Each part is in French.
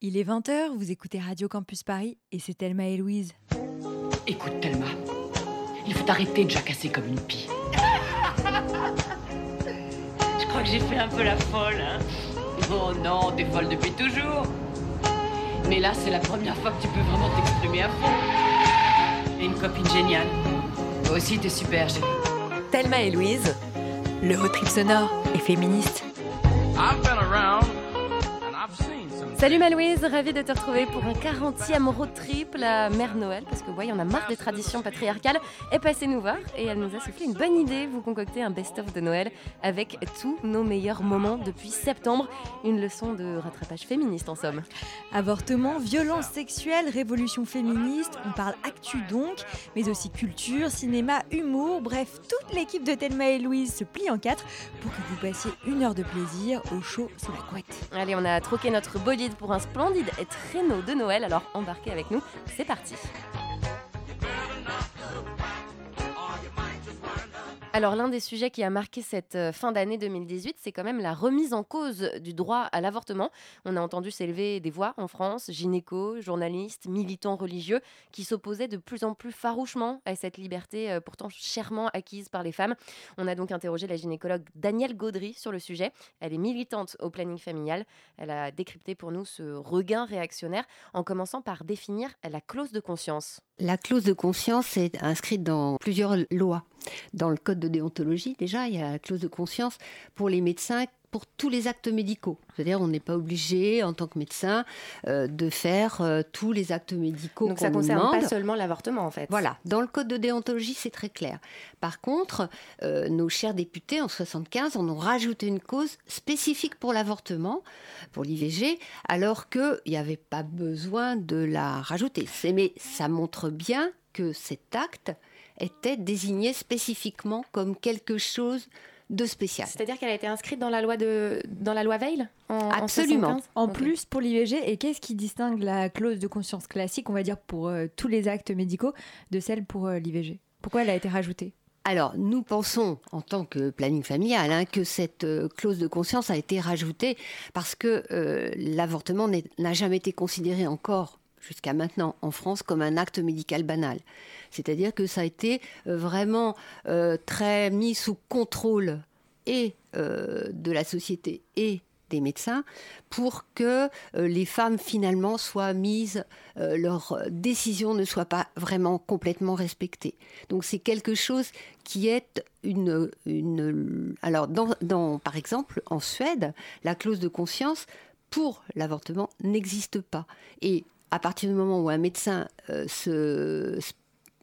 Il est 20h, vous écoutez Radio Campus Paris et c'est Thelma et Louise. Écoute, Thelma, il faut arrêter de jacasser comme une pie. Je crois que j'ai fait un peu la folle, hein. Oh non, t'es folle depuis toujours. Mais là, c'est la première fois que tu peux vraiment t'exprimer à fond. Et une copine géniale. Toi aussi, t'es super. Thelma et Louise, le haut trip sonore et féministe. I've been Salut Malouise, ravie de te retrouver pour un 40e road trip, la mère Noël, parce que ouais, on a marre des traditions patriarcales, est passée nous voir et elle nous a soufflé une bonne idée, vous concocter un best-of de Noël avec tous nos meilleurs moments depuis septembre, une leçon de rattrapage féministe en somme. Avortement, violence sexuelle, révolution féministe, on parle actu donc, mais aussi culture, cinéma, humour, bref, toute l'équipe de Thelma et Louise se plie en quatre pour que vous passiez une heure de plaisir au chaud sous la couette. Allez, on a troqué notre bolide pour un splendide traîneau de Noël, alors embarquez avec nous, c'est parti Alors l'un des sujets qui a marqué cette euh, fin d'année 2018, c'est quand même la remise en cause du droit à l'avortement. On a entendu s'élever des voix en France, gynécos, journalistes, militants religieux, qui s'opposaient de plus en plus farouchement à cette liberté euh, pourtant chèrement acquise par les femmes. On a donc interrogé la gynécologue Danielle Gaudry sur le sujet. Elle est militante au planning familial. Elle a décrypté pour nous ce regain réactionnaire en commençant par définir la clause de conscience. La clause de conscience est inscrite dans plusieurs lois. Dans le code de déontologie, déjà, il y a la clause de conscience pour les médecins pour tous les actes médicaux. C'est-à-dire, on n'est pas obligé, en tant que médecin, euh, de faire euh, tous les actes médicaux Donc ça nous concerne demande. pas seulement l'avortement en fait. Voilà, dans le code de déontologie, c'est très clair. Par contre, euh, nos chers députés, en 75, en ont rajouté une cause spécifique pour l'avortement, pour l'IVG, alors qu'il n'y avait pas besoin de la rajouter. Mais ça montre bien que cet acte était désigné spécifiquement comme quelque chose de spécial. C'est-à-dire qu'elle a été inscrite dans la loi de dans la loi Veil en, en Absolument. 75? En plus, pour l'IVG, et qu'est-ce qui distingue la clause de conscience classique, on va dire pour euh, tous les actes médicaux, de celle pour euh, l'IVG Pourquoi elle a été rajoutée? Alors, nous pensons, en tant que planning familial, hein, que cette euh, clause de conscience a été rajoutée parce que euh, l'avortement n'a jamais été considéré encore jusqu'à maintenant en France comme un acte médical banal. C'est-à-dire que ça a été euh, vraiment euh, très mis sous contrôle et euh, de la société et des médecins pour que les femmes finalement soient mises, euh, leur décision ne soit pas vraiment complètement respectée. Donc c'est quelque chose qui est une... une alors dans, dans- par exemple en Suède, la clause de conscience pour l'avortement n'existe pas. Et à partir du moment où un médecin se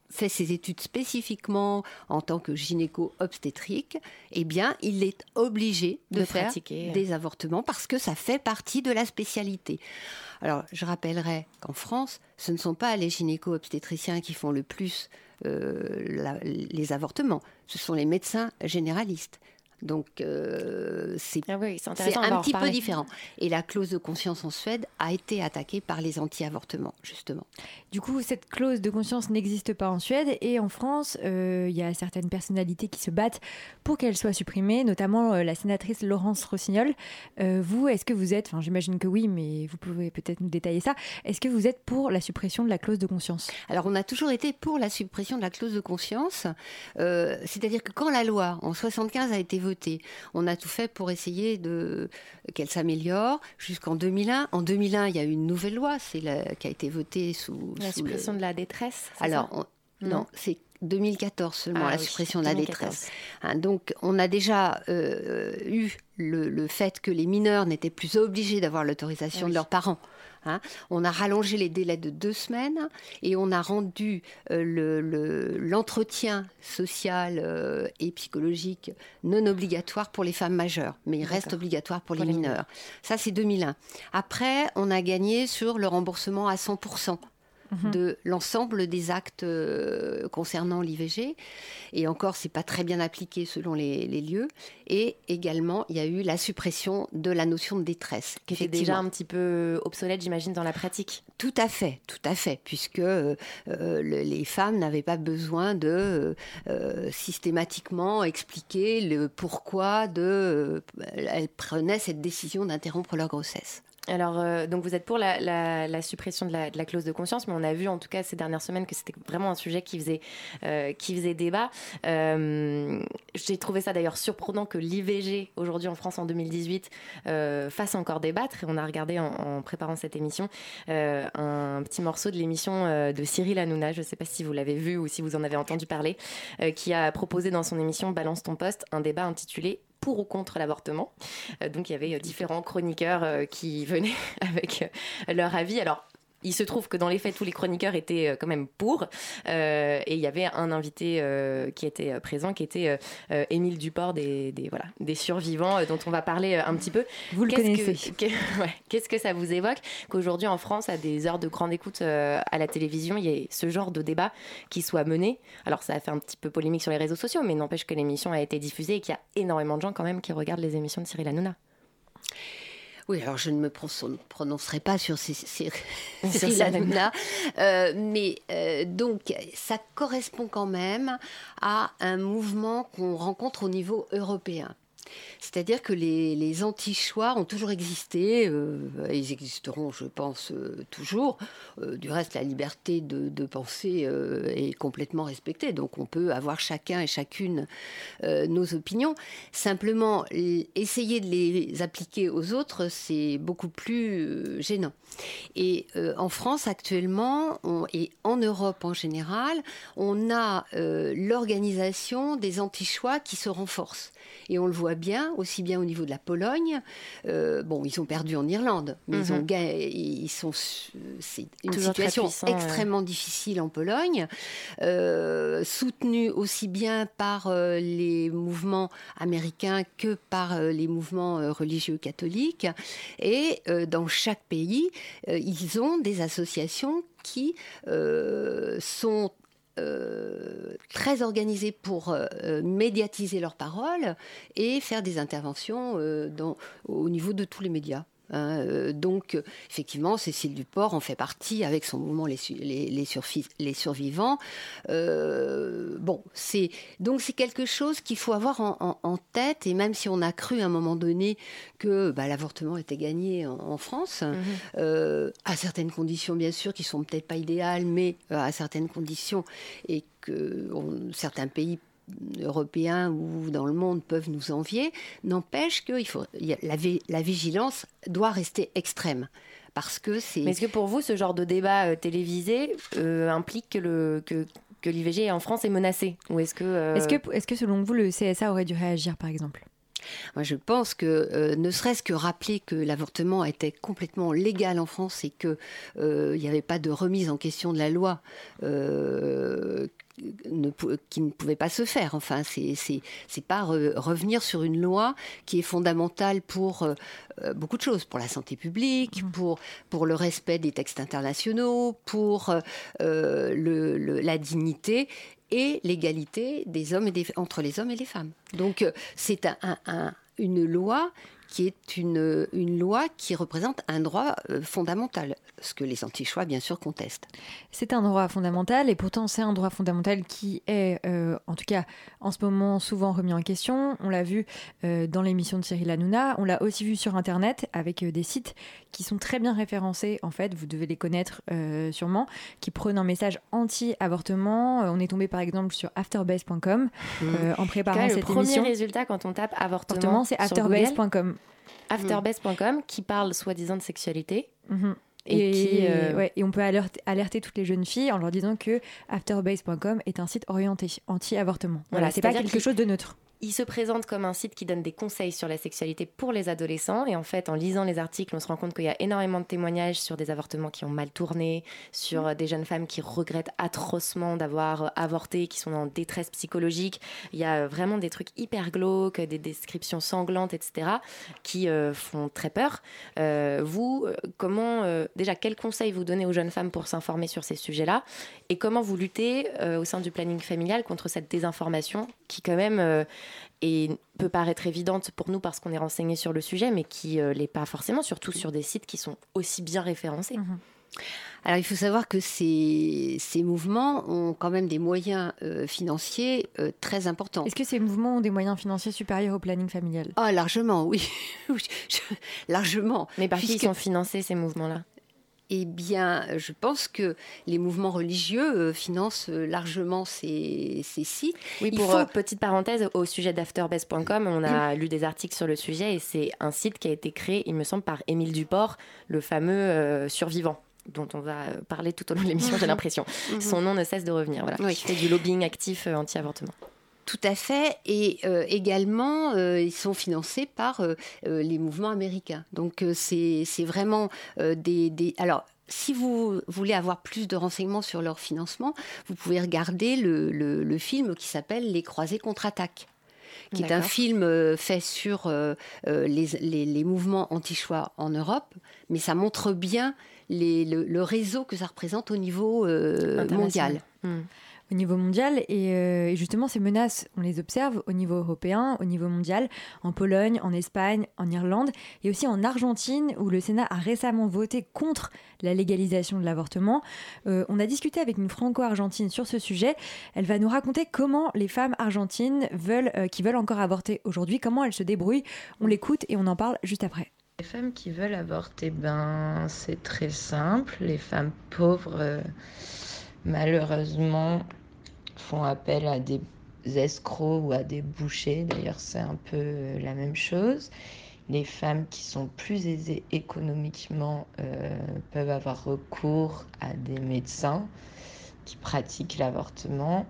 fait ses études spécifiquement en tant que gynéco-obstétrique, eh bien, il est obligé de, De faire pratiquer. des avortements parce que ça fait partie de la spécialité. Alors, je rappellerai qu'en France, ce ne sont pas les gynéco-obstétriciens qui font le plus euh, la- les avortements, ce sont les médecins généralistes. Donc, euh, c'est Ah oui, un petit peu différent. Et la clause de conscience en Suède a été attaquée par les anti-avortements, justement. Du coup, cette clause de conscience n'existe pas en Suède et en France, euh, il y a certaines personnalités qui se battent pour qu'elle soit supprimée, notamment euh, la sénatrice Laurence Rossignol. Euh, vous, est-ce que vous êtes, enfin j'imagine que oui, mais vous pouvez peut-être nous détailler ça, est-ce que vous êtes pour la suppression de la clause de conscience? Alors, on a toujours été pour la suppression de la clause de conscience. C'est-à-dire que quand la loi, en 75, a été votée, on a tout fait pour essayer de qu'elle s'améliore jusqu'en 2001. En 2001, il y a eu une nouvelle loi, c'est la- qui a été votée sous, La sous le- suppression de la détresse. Alors, on- Non. non, c'est 2014 seulement Ah la oui, suppression de la 2014. détresse. Hein, donc, on a déjà euh, eu le, le fait que les mineurs n'étaient plus obligés d'avoir l'autorisation Oui. de leurs parents. Hein. On a rallongé les délais de deux semaines et on a rendu euh, le- le- l'entretien social euh, et psychologique non obligatoire pour les femmes majeures, mais il reste obligatoire pour, Pour les les mineurs. Ça, c'est 2001. Après, on a gagné sur le remboursement à 100% de l'ensemble des actes euh, concernant l'IVG. Et encore, c'est pas très bien appliqué selon les, les lieux. Et également, il y a eu la suppression de la notion de détresse. Qui était déjà un petit peu obsolète, j'imagine, dans la pratique. Tout à fait, tout à fait, puisque euh, euh, le- les femmes n'avaient pas besoin de euh, systématiquement expliquer le pourquoi de, euh, elles prenaient cette décision d'interrompre leur grossesse. Alors, euh, donc vous êtes pour la, suppression de la, clause de conscience, mais on a vu en tout cas ces dernières semaines que c'était vraiment un sujet qui faisait, euh, qui faisait débat. Euh, J'ai trouvé ça d'ailleurs surprenant que l'IVG aujourd'hui en France en 2018 euh, fasse encore débattre. Et on a regardé en, en préparant cette émission un petit morceau de l'émission de Cyril Hanouna, je ne sais pas si vous l'avez vu ou si vous en avez entendu parler, qui a proposé dans son émission Balance ton poste un débat intitulé pour ou contre l'avortement. Euh, donc il y avait euh, différents chroniqueurs euh, qui venaient avec leur avis. Alors il se trouve que dans les faits, tous les chroniqueurs étaient euh, quand même pour. Euh, et il y avait un invité euh, qui était présent, qui était Émile Duport des, des, voilà, des survivants, dont on va parler un petit peu. Vous le Qu'est-ce connaissez. que- que- ouais, Qu'est-ce que ça vous évoque qu'aujourd'hui en France, à des heures de grande écoute à la télévision, il y ait ce genre de débat qui soit mené? Alors ça a fait un petit peu polémique sur les réseaux sociaux, mais n'empêche que l'émission a été diffusée et qu'il y a énormément de gens quand même qui regardent les émissions de Cyril Hanouna. Oui, alors je ne me pron- prononcerai pas sur ces, ces, Sur Hanouna, euh, mais euh, donc ça correspond quand même à un mouvement qu'on rencontre au niveau européen. C'est-à-dire que les, les anti-choix ont toujours existé, euh, ils existeront, je pense, euh, toujours. Euh, du reste, la liberté de, penser est complètement respectée, donc on peut avoir chacun et chacune nos opinions. Simplement, essayer de les appliquer aux autres, c'est beaucoup plus gênant. Et en France actuellement, et en Europe en général, on a l'organisation des anti-choix qui se renforce. Et on le voit bien, aussi bien au niveau de la Pologne. euh, bon, ils ont perdu en Irlande, mais ils ont Mhm. ils sont. C'est une Toujours situation puissant, ouais. extrêmement difficile en Pologne, euh, soutenue aussi bien par euh, les mouvements américains que par les mouvements religieux catholiques. Et dans chaque pays, ils ont des associations qui sont euh, très organisées pour euh, médiatiser leurs paroles et faire des interventions euh, au niveau de tous les médias. Hein. Euh, donc, effectivement, Cécile Duport en fait partie avec son mouvement Les, les, les Surfi- les Survivants. Euh, bon, c'est donc c'est quelque chose qu'il faut avoir en, en- en tête. Et même si on a cru à un moment donné que bah, l'avortement était gagné en, en France, euh, à certaines conditions bien sûr qui sont peut-être pas idéales, mais à certaines conditions et que on- certains pays européens ou dans le monde peuvent nous envier, n'empêche que il faut, la, vi- la vigilance doit rester extrême. Parce que c'est. Mais est-ce que pour vous, ce genre de débat euh, télévisé euh, implique que le que, que l'IVG en France est menacé? Ou est-ce que euh, Est-ce que, est que selon vous, le CSA aurait dû réagir, par exemple? Moi, je pense que euh, ne serait-ce que rappeler que l'avortement était complètement légal en France et que euh, il n'y avait pas de remise en question de la loi euh, ne qui ne pouvait pas se faire. Enfin, c'est pas re- revenir sur une loi qui est fondamentale pour euh, euh, beaucoup de choses, pour la santé publique, pour pour le respect des textes internationaux, pour euh, le, le- la dignité et l'égalité des hommes et des, entre les hommes et les femmes. Donc c'est un- un- un- une loi qui est une, une loi qui représente un droit euh, fondamental, ce que les anti-choix, bien sûr, contestent. C'est un droit fondamental et pourtant c'est un droit fondamental qui est, euh, en tout cas en ce moment, souvent remis en question. On l'a vu euh, dans l'émission de Cyril Hanouna, on l'a aussi vu sur Internet avec euh, des sites qui sont très bien référencés, en fait, vous devez les connaître euh, sûrement, qui prennent un message anti-avortement. On est tombé par exemple sur afterbase.com euh, en préparant même, le cette premier émission. résultat quand on tape avortement, Avortement, c'est afterbase.com. afterbase.com qui parle soi-disant de sexualité Mhm. et, Et, qui euh, ouais, et on peut alerter, alerter toutes les jeunes filles en leur disant que afterbase.com est un site orienté anti-avortement. Voilà, Voilà, c'est pas quelque chose de neutre. Il se présente comme un site qui donne des conseils sur la sexualité pour les adolescents. Et en fait, en lisant les articles, on se rend compte qu'il y a énormément de témoignages sur des avortements qui ont mal tourné, sur euh, des jeunes femmes qui regrettent atrocement d'avoir euh, avorté, qui sont en détresse psychologique. Il y a euh, vraiment des trucs hyper glauques, des descriptions sanglantes, etc., qui font très peur. Vous, comment, déjà, quels conseils vous donnez aux jeunes femmes pour s'informer sur ces sujets-là? Et comment vous luttez au sein du planning familial contre cette désinformation qui, quand même, et peut paraître évidente pour nous parce qu'on est renseigné sur le sujet, mais qui ne l'est pas forcément, surtout sur des sites qui sont aussi bien référencés. Alors il faut savoir que ces, ces mouvements ont quand même des moyens euh, financiers euh, très importants. Est-ce que ces mouvements ont des moyens financiers supérieurs au planning familial? Ah largement, oui, largement. Mais par qui sont financés ces mouvements-là? Eh bien, je pense que les mouvements religieux euh, financent euh, largement ces, sites. Oui, pour faut... Euh, petite parenthèse, au sujet d'afterbest.com, on a lu des articles sur le sujet et c'est un site qui a été créé, il me semble, par Émile Duport, le fameux survivant dont on va parler tout au long de l'émission, j'ai l'impression. Mhm. Son nom ne cesse de revenir. Voilà. Oui. fait du lobbying actif anti-avortement. Tout à fait. Et euh, également, euh, ils sont financés par euh, les mouvements américains. Donc, c'est vraiment des, des, Alors, si vous voulez avoir plus de renseignements sur leur financement, vous pouvez regarder le, le, film qui s'appelle Les Croisés contre-attaque qui est un film fait sur les, les, les, mouvements anti-choix en Europe, mais ça montre bien les, le, réseau que ça représente au niveau mondial. Hmm au niveau mondial. Euh, et, justement, ces menaces, on les observe au niveau européen, au niveau mondial, en Pologne, en Espagne, en Irlande et aussi en Argentine, où le Sénat a récemment voté contre la légalisation de l'avortement. Euh, on a discuté avec une franco-argentine sur ce sujet. Elle va nous raconter comment les femmes argentines veulent, euh, qui veulent encore avorter aujourd'hui, comment elles se débrouillent. On l'écoute et on en parle juste après. Les femmes qui veulent avorter, ben, c'est très simple. Les femmes pauvres malheureusement, font appel à des escrocs ou à des bouchers. D'ailleurs, c'est un peu la même chose. Les femmes qui sont plus aisées économiquement euh, peuvent avoir recours à des médecins qui pratiquent l'avortement.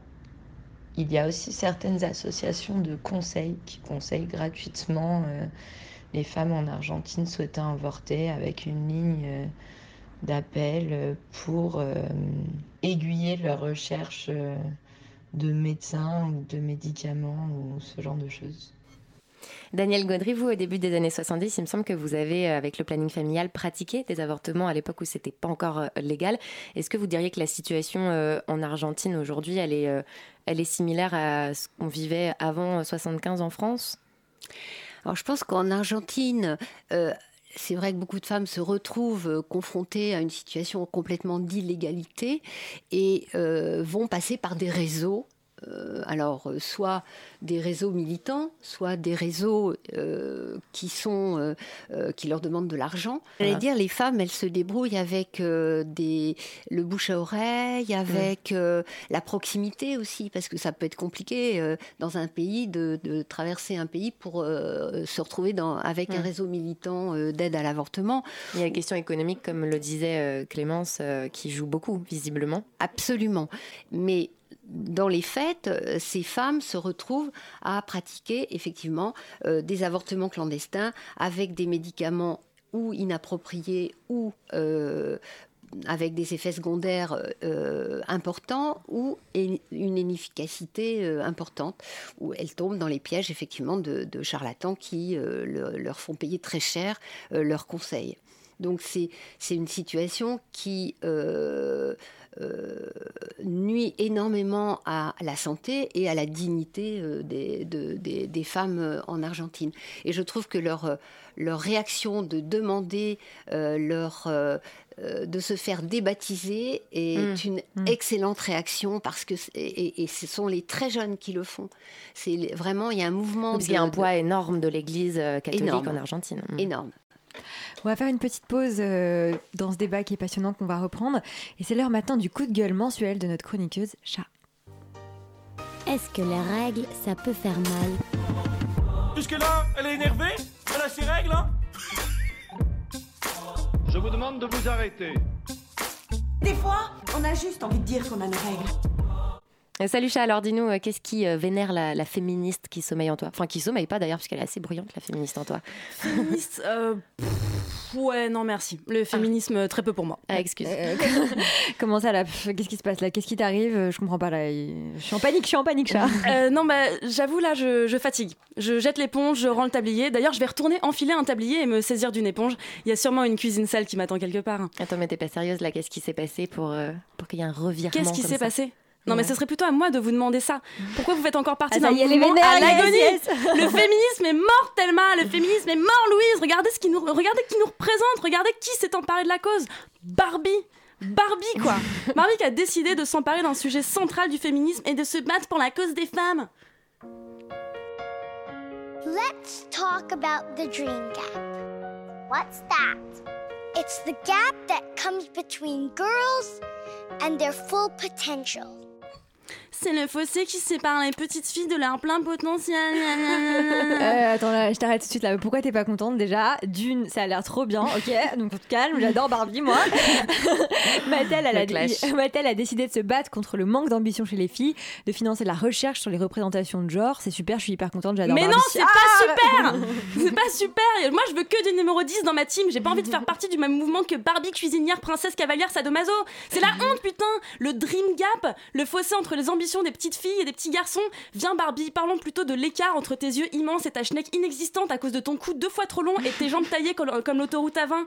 Il y a aussi certaines associations de conseils qui conseillent gratuitement euh, les femmes en Argentine souhaitant avorter avec une ligne euh, d'appel euh, pour euh, aiguiller leur recherche euh, de médecins ou de médicaments ou ce genre de choses. Daniel Gaudry, vous, au début des années 70, il me semble que vous avez, avec le planning familial, pratiqué des avortements à l'époque où c'était pas encore légal. Est-ce que vous diriez que la situation en Argentine aujourd'hui, elle est, elle est similaire à ce qu'on vivait avant 75 en France? Alors je pense qu'en Argentine, c'est vrai que beaucoup de femmes se retrouvent euh, confrontées à une situation complètement d'illégalité et euh, vont passer par des réseaux alors euh, soit des réseaux militants, soit des réseaux euh, qui sont qui leur demandent de l'argent. J'allais dire les femmes, elles se débrouillent avec des le bouche à oreille, avec la proximité aussi, parce que ça peut être compliqué dans un pays de, traverser un pays pour se retrouver dans, avec un réseau militant d'aide à l'avortement. Il y a la question économique, comme le disait Clémence, qui joue beaucoup visiblement. Absolument, mais dans les faits, euh, ces femmes se retrouvent à pratiquer effectivement euh, des avortements clandestins avec des médicaments ou inappropriés ou euh, avec des effets secondaires importants ou une inefficacité importante, où elles tombent dans les pièges effectivement de, charlatans qui leur font payer très cher leurs conseils. Donc c'est une situation qui euh, nuit énormément à la santé et à la dignité euh, des, des, femmes euh, en Argentine. Et je trouve que leur, leur réaction de demander leur de se faire débaptiser est mmh. une mmh. excellente réaction parce que et, ce sont les très jeunes qui le font. C'est vraiment il y a un mouvement. il y a un poids énorme de l'Église catholique en Argentine. Mmh. Énorme. On va faire une petite pause euh, dans ce débat qui est passionnant qu'on va reprendre. Et c'est l'heure maintenant du coup de gueule mensuel de notre chroniqueuse Chat. Est-ce que les règles, ça peut faire mal Jusque-là, elle est énervée Elle a ses règles, hein Je vous demande de vous arrêter. Des fois, on a juste envie de dire qu'on a nos règles. Euh, salut chat, alors dis-nous, euh, qu'est-ce qui euh, vénère la, féministe qui sommeille en toi? Enfin, qui sommeille pas d'ailleurs, puisqu'elle est assez bruyante, la féministe en toi. Féministe Ouais, non, merci. Le ah. féminisme, très peu pour moi. Ah, excuse. comment ça, là Qu'est-ce qui se passe là? Qu'est-ce qui t'arrive? Je comprends pas là. Je suis en panique, je suis en panique, chat. non, bah, j'avoue, là, je, fatigue. Je jette l'éponge, je rends le tablier. D'ailleurs, je vais retourner enfiler un tablier et me saisir d'une éponge. Il y a sûrement une cuisine sale qui m'attend quelque part. Attends, mais t'es pas sérieuse là? Qu'est-ce qui s'est passé pour, pour qu'il y ait un revirement Qu'est-ce qui s'est passé? Non, mais ce serait plutôt à moi de vous demander ça. Pourquoi vous faites encore partie ah, d'un mouvement à l'agonie Le féminisme est mort, Thelma. Le féminisme est mort, Louise. Regardez ce qui nous, regardez qui nous représente. Regardez qui s'est emparé de la cause. Barbie. Barbie, quoi Barbie qui a décidé de s'emparer d'un sujet central du féminisme et de se battre pour la cause des femmes. Let's talk about the dream gap. What's that? It's the gap that comes between girls and their full potential. C'est le fossé qui sépare les petites filles de leur plein potentiel. Euh, attends, là, je t'arrête tout de suite là. Pourquoi t'es pas contente déjà? D'une, ça a l'air trop bien, ok? Donc on te calme, j'adore Barbie, moi. Mattel, elle a. Mattel décidé de se battre contre le manque d'ambition chez les filles, de financer la recherche sur les représentations de genre. C'est super, je suis hyper contente, j'adore Mais Barbie. non, c'est pas super C'est pas super Moi, je veux que du numéro 10 dans ma team. J'ai pas envie de faire partie du même mouvement que Barbie, cuisinière, princesse, cavalière, sadomaso. C'est la honte, putain Le dream gap, le fossé entre les ambitions des petites filles et des petits garçons. Viens, Barbie, parlons plutôt de l'écart entre tes yeux immenses et ta schneck inexistante à cause de ton cou deux fois trop long et tes jambes taillées comme, comme l'autoroute à 20.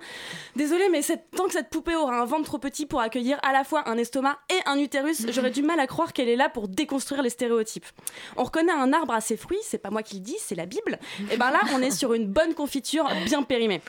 Désolée, mais tant que cette poupée aura un ventre trop petit pour accueillir à la fois un estomac et un utérus, j'aurais du mal à croire qu'elle est là pour déconstruire les stéréotypes. On reconnaît un arbre à ses fruits, c'est pas moi qui le dis, c'est la Bible. Et ben là, on est sur une bonne confiture bien périmée.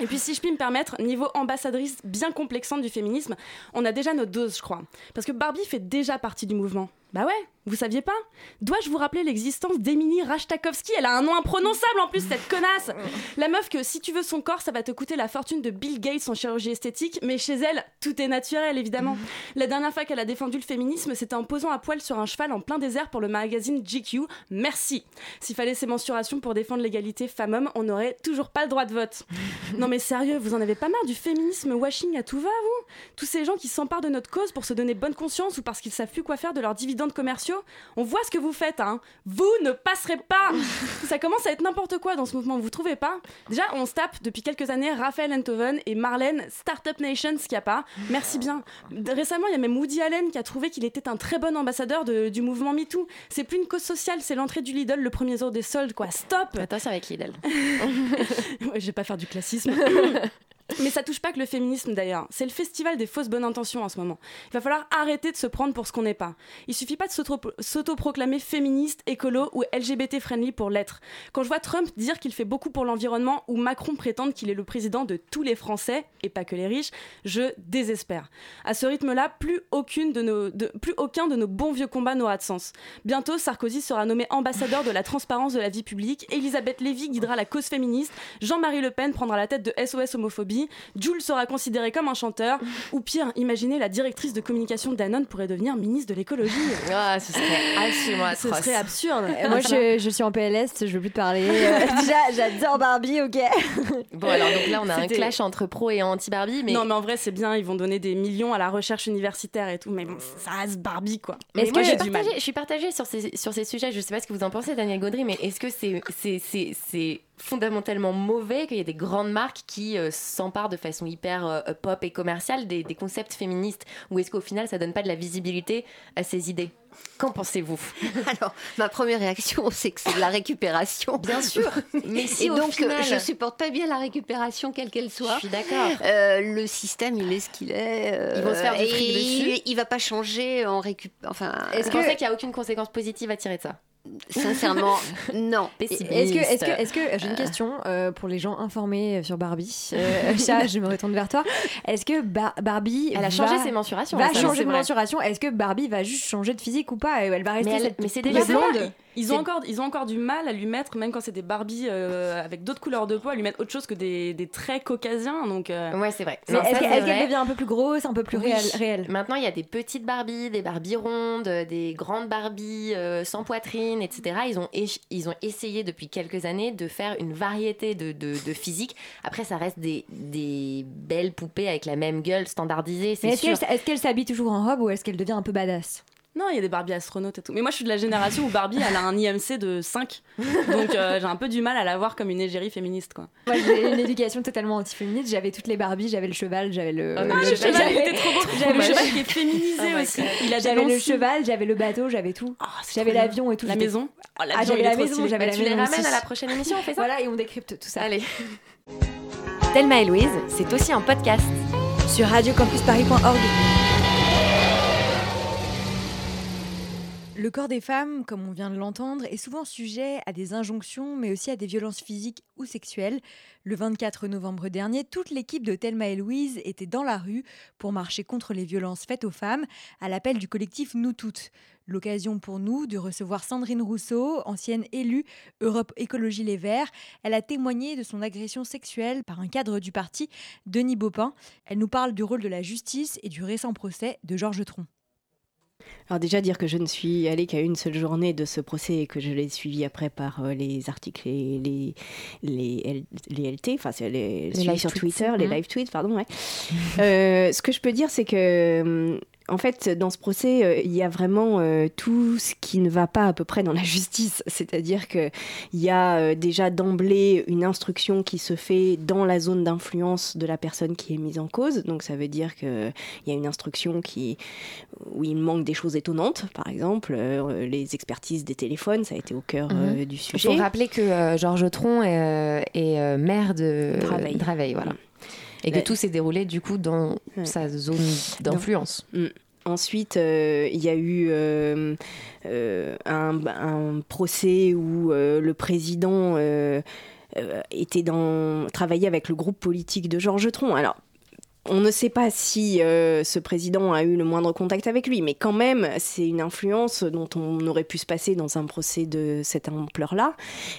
Et puis si je puis me permettre, niveau ambassadrice bien complexante du féminisme, on a déjà notre dose, je crois. Parce que Barbie fait déjà partie du mouvement. Bah ouais, vous saviez pas? Dois-je vous rappeler l'existence d'Emily Rastakovsky Elle a un nom imprononçable en plus, cette connasse La meuf que si tu veux son corps, ça va te coûter la fortune de Bill Gates en chirurgie esthétique, mais chez elle, tout est naturel évidemment. La dernière fois qu'elle a défendu le féminisme, c'était en posant à poil sur un cheval en plein désert pour le magazine GQ. Merci S'il fallait ces mensurations pour défendre l'égalité femmes-hommes, on n'aurait toujours pas le droit de vote. Non mais sérieux, vous en avez pas marre du féminisme washing à tout va, vous? Tous ces gens qui s'emparent de notre cause pour se donner bonne conscience ou parce qu'ils savent plus quoi faire de leurs dividendes commerciaux On voit ce que vous faites, hein Vous ne passerez pas Ça commence à être n'importe quoi dans ce mouvement, vous trouvez pas? Déjà, on se tape depuis quelques années Raphaël Enthoven et Marlène Startup Nation Schiappa. Merci bien. Récemment, il y a même Woody Allen qui a trouvé qu'il était un très bon ambassadeur de- du mouvement MeToo. C'est plus une cause sociale, c'est l'entrée du Lidl le premier jour des soldes, quoi. Stop Attention avec Lidl. Je vais pas faire du classisme. Mais ça touche pas que le féminisme d'ailleurs. C'est le festival des fausses bonnes intentions en ce moment. Il va falloir arrêter de se prendre pour ce qu'on n'est pas. Il suffit pas de s'auto- s'autoproclamer féministe, écolo ou LGBT friendly pour l'être. Quand je vois Trump dire qu'il fait beaucoup pour l'environnement ou Macron prétendre qu'il est le président de tous les Français et pas que les riches, je désespère. À ce rythme-là, plus plus aucun de nos bons vieux combats n'aura de sens. Bientôt, Sarkozy sera nommé ambassadeur de la transparence de la vie publique. Elisabeth Lévy guidera la cause féministe. Jean-Marie Le Pen prendra la tête de SOS homophobie. Jules sera considéré comme un chanteur. Ou pire, imaginez la directrice de communication de Danone pourrait devenir ministre de l'écologie. Ah, ce serait absolument Ce atroce. serait absurde. Et moi, je, je suis en PLS, je veux plus te parler. Euh, déjà, j'adore Barbie, ok. Bon, alors donc là, on a un clash entre pro et anti-Barbie, mais. Non, mais en vrai, c'est bien. Ils vont donner des millions à la recherche universitaire et tout. Mais bon, ça reste Barbie, quoi. Mais Est-ce moi, que je, j'ai suis du mal partagée, je suis partagée sur ces, sur ces sujets. Je sais pas ce que vous en pensez, Daniel Gaudry, mais est-ce que c'est c'est- c'est- c'est fondamentalement mauvais qu'il y ait des grandes marques qui euh, s'emparent de façon hyper euh, pop et commerciale des, des concepts féministes Ou est-ce qu'au final, ça donne pas de la visibilité à ces idées? Qu'en pensez-vous? Alors, ma première réaction, c'est que c'est de la récupération. Bien sûr, mais si Et au donc, final- je supporte pas bien la récupération, quelle qu'elle soit. Je suis d'accord. Euh, le système, il est ce qu'il est. euh, Ils vont se faire du fric il, dessus. il va pas changer en récup. Enfin, Est-ce que vous pensez qu'il n'y a aucune conséquence positive à tirer de ça? Sincèrement, non. Est-ce que, est-ce que, est-ce que, j'ai une question euh, pour les gens informés sur Barbie. Euh, Chat, je me retourne vers toi. Est-ce que Bar- Barbie Elle a va- changé ses mensurations, Va ça, changer de mensuration? Est-ce que Barbie va juste changer de physique ou pas? Elle va rester Mais elle- cette mais c'est déjà blonde. Ils ont, encore, ils ont encore du mal à lui mettre, même quand c'est des Barbies euh, avec d'autres couleurs de peau, à lui mettre autre chose que des, des traits caucasiens. Donc, euh, Ouais, c'est vrai. Mais Non, est-ce ça, que- c'est est-ce qu'elle devient un peu plus grosse, un peu plus Oui. réelle, réelle? Maintenant, il y a des petites Barbies, des Barbies rondes, des grandes Barbies euh, sans poitrine, etc. Ils ont, ils ont essayé depuis quelques années de faire une variété de, de, de physiques. Après, ça reste des, des belles poupées avec la même gueule standardisée, c'est est-ce qu'elle est-ce qu'elle s'habille toujours en robe ou est-ce qu'elle devient un peu badass? Non, il y a des Barbie astronautes et tout. Mais moi, je suis de la génération où Barbie, elle a un IMC de 5. Donc, euh, j'ai un peu du mal à la voir comme une égérie féministe, quoi. Moi, j'ai une éducation totalement anti-féministe. J'avais toutes les Barbies, j'avais le cheval, j'avais le. Ah non, le- le cheval, j'avais- il était trop beau. j'avais Le cheval qui est féminisé Oh my aussi. God. Il a des J'avais le cheval, j'avais le bateau, j'avais tout. j'avais trop bien. l'avion et tout. La maison. Oh, Ah, j'avais la maison, j'avais Bah, la tu les maison ramènes aussi. à la prochaine émission, on fait ça Voilà, et on décrypte tout ça. Allez. Thelma et Louise, c'est aussi un podcast. Sur radiocampusparis.org. Le corps des femmes, comme on vient de l'entendre, est souvent sujet à des injonctions, mais aussi à des violences physiques ou sexuelles. Le 24 novembre dernier, toute l'équipe de Thelma et Louise était dans la rue pour marcher contre les violences faites aux femmes, à l'appel du collectif Nous Toutes. L'occasion pour nous de recevoir Sandrine Rousseau, ancienne élue Europe Écologie Les Verts. Elle a témoigné de son agression sexuelle par un cadre du parti, Denis Baupin. Elle nous parle du rôle de la justice et du récent procès de Georges Tron. Alors déjà dire que je ne suis allée qu'à une seule journée de ce procès et que je l'ai suivi après par euh, les articles et les, les, les LT, enfin c'est les, live sur tweets. Twitter, les Mhm. live tweets, pardon. Ouais. Euh, ce que je peux dire, c'est que hum, en fait, dans ce procès, euh, il y a vraiment euh, tout ce qui ne va pas à peu près dans la justice. C'est-à-dire qu'il y a euh, déjà d'emblée une instruction qui se fait dans la zone d'influence de la personne qui est mise en cause. Donc ça veut dire qu'il y a une instruction qui, où il manque des choses étonnantes. Par exemple, les expertises des téléphones, ça a été au cœur Mhm. du Il sujet. faut rappeler que Georges Tron est, est, maire de Draveil. voilà. Et que tout s'est déroulé du coup dans sa zone d'influence. Mm. Ensuite, euh, il y a eu euh, euh, un, un procès où le président était dans, travaillait avec le groupe politique de Georges Tron. Alors, on ne sait pas si euh, ce président a eu le moindre contact avec lui, mais quand même, c'est une influence dont on aurait pu se passer dans un procès de cette ampleur-là.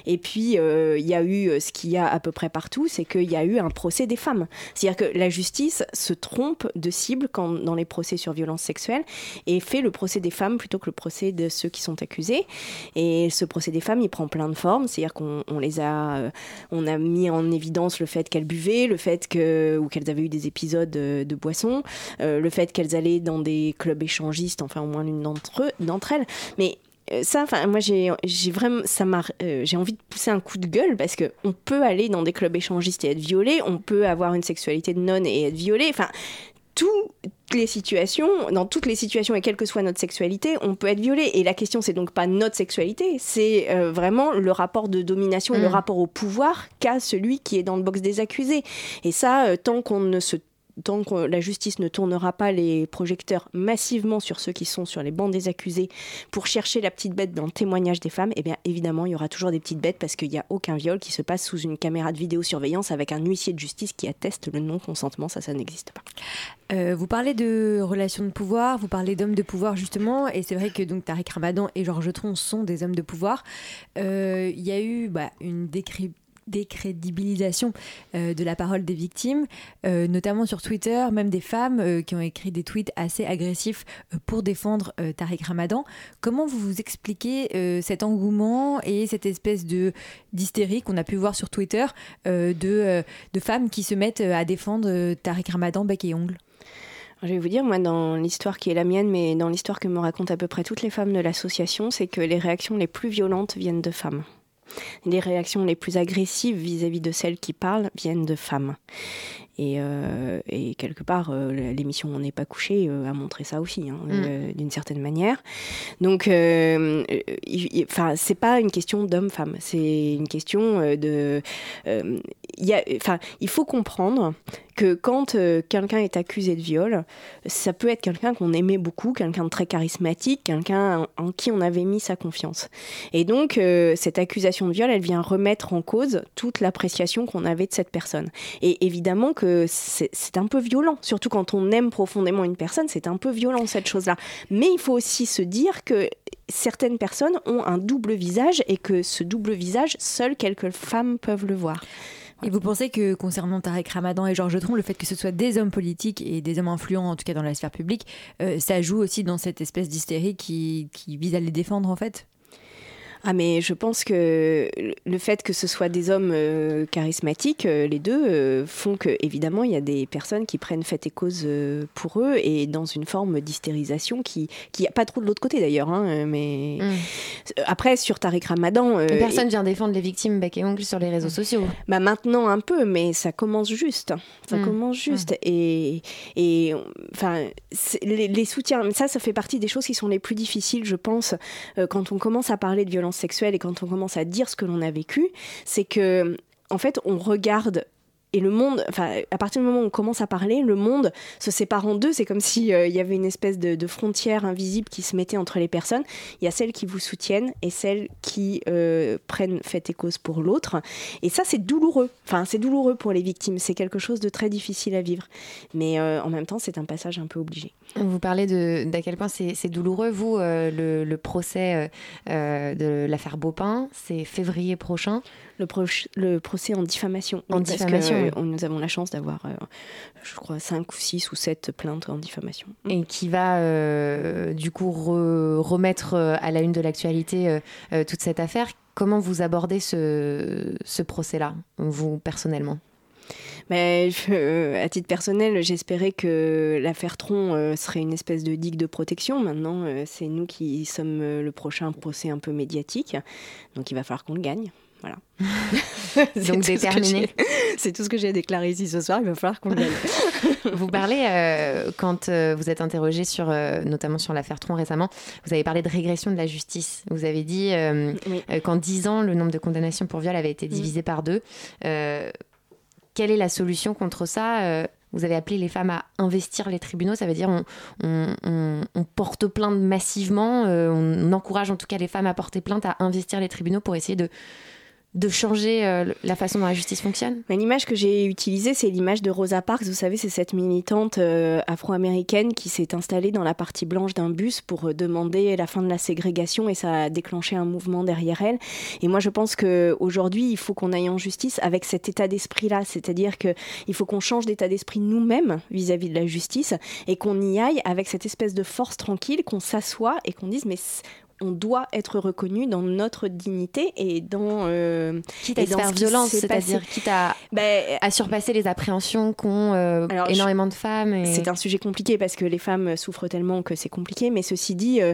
Et puis, euh, il y a eu euh, ce qu'il y a à peu près partout, c'est qu'il y a eu un procès des femmes. C'est-à-dire que la justice se trompe de cible dans les procès sur violence sexuelle et fait le procès des femmes plutôt que le procès de ceux qui sont accusés. Et ce procès des femmes, il prend plein de formes. C'est-à-dire qu'on on les a, on a mis en évidence le fait qu'elles buvaient, le fait que ou qu'elles avaient eu des épisodes de, de boisson, euh, le fait qu'elles allaient dans des clubs échangistes, enfin au moins l'une d'entre elles. Mais euh, ça, enfin, moi j'ai, j'ai vraiment, ça m'a, euh, j'ai envie de pousser un coup de gueule parce que on peut aller dans des clubs échangistes et être violé, on peut avoir une sexualité de nonne et être violé. Enfin, toutes les situations, dans toutes les situations et quelle que soit notre sexualité, on peut être violé. Et la question, c'est donc pas notre sexualité, c'est euh, vraiment le rapport de domination, le Mm. rapport au pouvoir qu'a celui qui est dans le box des accusés. Et ça, euh, tant qu'on ne se Tant que la justice ne tournera pas les projecteurs massivement sur ceux qui sont sur les bancs des accusés pour chercher la petite bête dans le témoignage des femmes, eh bien évidemment il y aura toujours des petites bêtes parce qu'il n'y a aucun viol qui se passe sous une caméra de vidéosurveillance avec un huissier de justice qui atteste le non-consentement, ça ça n'existe pas. Euh, vous parlez de relations de pouvoir, vous parlez d'hommes de pouvoir justement, et c'est vrai que donc Tariq Ramadan et Georges Tron sont des hommes de pouvoir. Euh, Il y a eu bah, une décrypte décrédibilisation euh, de la parole des victimes, euh, notamment sur Twitter, même des femmes euh, qui ont écrit des tweets assez agressifs euh, pour défendre Tariq Ramadan. Comment vous vous expliquez cet engouement et cette espèce de d'hystérie qu'on a pu voir sur Twitter de, de femmes qui se mettent à défendre Tariq Ramadan bec et ongle? Je vais vous dire, moi, dans l'histoire qui est la mienne, mais dans l'histoire que me racontent à peu près toutes les femmes de l'association, c'est que les réactions les plus violentes viennent de femmes. Les réactions les plus agressives vis-à-vis de celles qui parlent viennent de femmes. Et, euh, et quelque part, euh, l'émission On n'est pas couché euh, a montré ça aussi, hein, Mm. d'une certaine manière. Donc, enfin, c'est pas une question d'homme-femme, c'est une question de. y a- il faut comprendre que quand euh, quelqu'un est accusé de viol, ça peut être quelqu'un qu'on aimait beaucoup, quelqu'un de très charismatique, quelqu'un en, qui on avait mis sa confiance. Et donc, euh, cette accusation de viol, elle vient remettre en cause toute l'appréciation qu'on avait de cette personne. Et évidemment que c'est c'est un peu violent, surtout quand on aime profondément une personne, c'est un peu violent cette chose-là. Mais il faut aussi se dire que certaines personnes ont un double visage et que ce double visage, seules quelques femmes peuvent le voir. Et vous pensez que concernant Tarek Ramadan et Georges Tron, le fait que ce soit des hommes politiques et des hommes influents, en tout cas dans la sphère publique, euh, ça joue aussi dans cette espèce d'hystérie qui, qui vise à les défendre en fait? Ah mais je pense que le fait que ce soit des hommes euh, charismatiques, euh, les deux, euh, font que évidemment il y a des personnes qui prennent fait et cause pour eux et dans une forme d'hystérisation qui qui a pas trop de l'autre côté d'ailleurs. hein, mais après sur Tariq Ramadan, Et Personne vient défendre les victimes bec et ongle sur les réseaux sociaux. bah maintenant un peu, mais ça commence juste. Ça Mm. commence juste. Et, et enfin, les, les soutiens, ça, ça fait partie des choses qui sont les plus difficiles, je pense, quand on commence à parler de violence sexuelle et quand on commence à dire ce que l'on a vécu, c'est que, en fait, on regarde et le monde, enfin, à partir du moment où on commence à parler, le monde se sépare en deux. C'est comme s'il il y avait une espèce de, frontière invisible qui se mettait entre les personnes. Il y a celles qui vous soutiennent et celles qui prennent fait et cause pour l'autre. Et ça, c'est douloureux. Enfin, c'est douloureux pour les victimes. C'est quelque chose de très difficile à vivre. Mais en même temps, c'est un passage un peu obligé. Vous parlez d'à quel point c'est douloureux. Vous, le, le, procès de l'affaire Beaupin, c'est février prochain le, le, procès en diffamation. En diffamation. Que, Nous avons la chance d'avoir, euh, je crois, 5 ou 6 ou 7 plaintes en diffamation. Et qui va, euh, du coup, remettre euh, à la une de l'actualité toute cette affaire. Comment vous abordez ce, ce procès-là, vous, personnellement? Mais à titre personnel, j'espérais que l'affaire Tron serait une espèce de digue de protection. Maintenant, c'est nous qui sommes le prochain procès un peu médiatique. Donc il va falloir qu'on le gagne. Voilà. Donc déterminé. C'est tout ce que j'ai déclaré ici ce soir. Il va falloir qu'on vous parlez, euh, quand euh, vous êtes interrogé sur, euh, notamment sur l'affaire Tron récemment, vous avez parlé de régression de la justice. Vous avez dit qu'en 10 ans, le nombre de condamnations pour viol avait été divisé par deux. quelle est la solution contre ça vous avez appelé les femmes à investir les tribunaux, ça veut dire on, on, porte plainte massivement, on encourage en tout cas les femmes à porter plainte, à investir les tribunaux pour essayer de, de changer euh, la façon dont la justice fonctionne L'image que j'ai utilisée, c'est l'image de Rosa Parks. Vous savez, c'est cette militante euh, afro-américaine qui s'est installée dans la partie blanche d'un bus pour euh, demander la fin de la ségrégation et ça a déclenché un mouvement derrière elle. Et moi, je pense qu'aujourd'hui, il faut qu'on aille en justice avec cet état d'esprit-là. C'est-à-dire qu'il faut qu'on change d'état d'esprit nous-mêmes vis-à-vis de la justice et qu'on y aille avec cette espèce de force tranquille, qu'on s'assoit et qu'on dise, mais on doit être reconnu dans notre dignité et dans euh, quitte à faire violence, c'est-à-dire quitte à, à surpasser les appréhensions qu'ont euh, énormément de femmes. C'est un sujet compliqué parce que les femmes souffrent tellement que c'est compliqué, mais ceci dit, euh,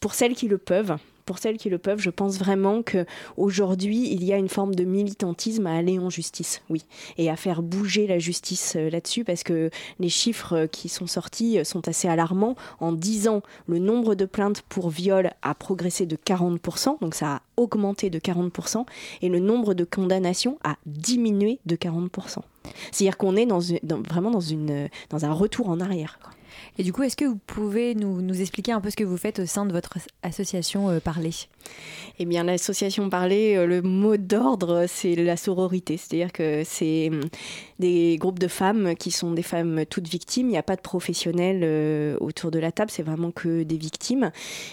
pour celles qui le peuvent, pour celles qui le peuvent, je pense vraiment que aujourd'hui il y a une forme de militantisme à aller en justice, oui, et à faire bouger la justice euh, là-dessus, parce que les chiffres euh, qui sont sortis euh, sont assez alarmants. En 10 ans, le nombre de plaintes pour viol a progressé de 40%, donc ça a augmenté de 40%, et le nombre de condamnations a diminué de 40%. C'est-à-dire qu'on est vraiment dans, dans un retour en arrière. Et du coup, est-ce que vous pouvez nous, expliquer un peu ce que vous faites au sein de votre association euh, Parler? Eh bien, l'association Parler, euh, le mot d'ordre, c'est la sororité. C'est-à-dire que c'est hum, des groupes de femmes qui sont des femmes toutes victimes. Il n'y a pas de professionnels euh, autour de la table, c'est vraiment que des victimes.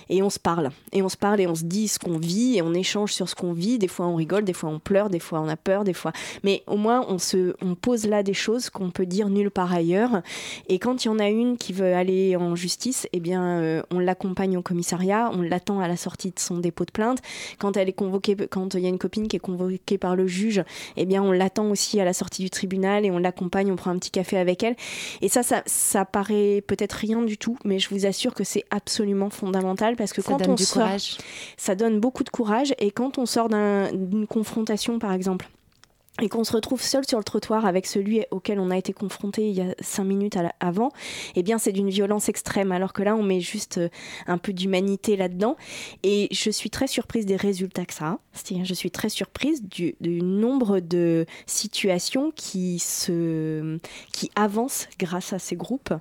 Et on se parle. Et on se parle et on se dit ce qu'on vit et on échange sur ce qu'on vit. Des fois, on rigole, des fois, on pleure, des fois, on a peur, des fois. Mais au moins, on, se, on pose là des choses qu'on peut dire nulle part ailleurs. Et quand il y en a une qui veut aller en justice, eh bien, euh, on l'accompagne au commissariat, on l'attend à la sortie de son dépôt de plainte. Quand elle est convoquée, quand il y a une copine qui est convoquée par le juge, eh bien, on l'attend aussi à la sortie du tribunal et on l'accompagne, on prend un petit café avec elle. Et ça, ça, ça paraît peut-être rien du tout, mais je vous assure que c'est absolument fondamental parce que ça quand on du sort, courage. ça donne beaucoup de courage. Et quand on sort d'une confrontation, par exemple, et qu'on se retrouve seul sur le trottoir avec celui auquel on a été confronté il y a cinq minutes avant, eh bien c'est d'une violence extrême, alors que là on met juste euh, un peu d'humanité là-dedans. Et je suis très surprise des résultats que ça a. C'est-à-dire je suis très surprise du, nombre de situations qui se, qui avancent grâce à ces groupes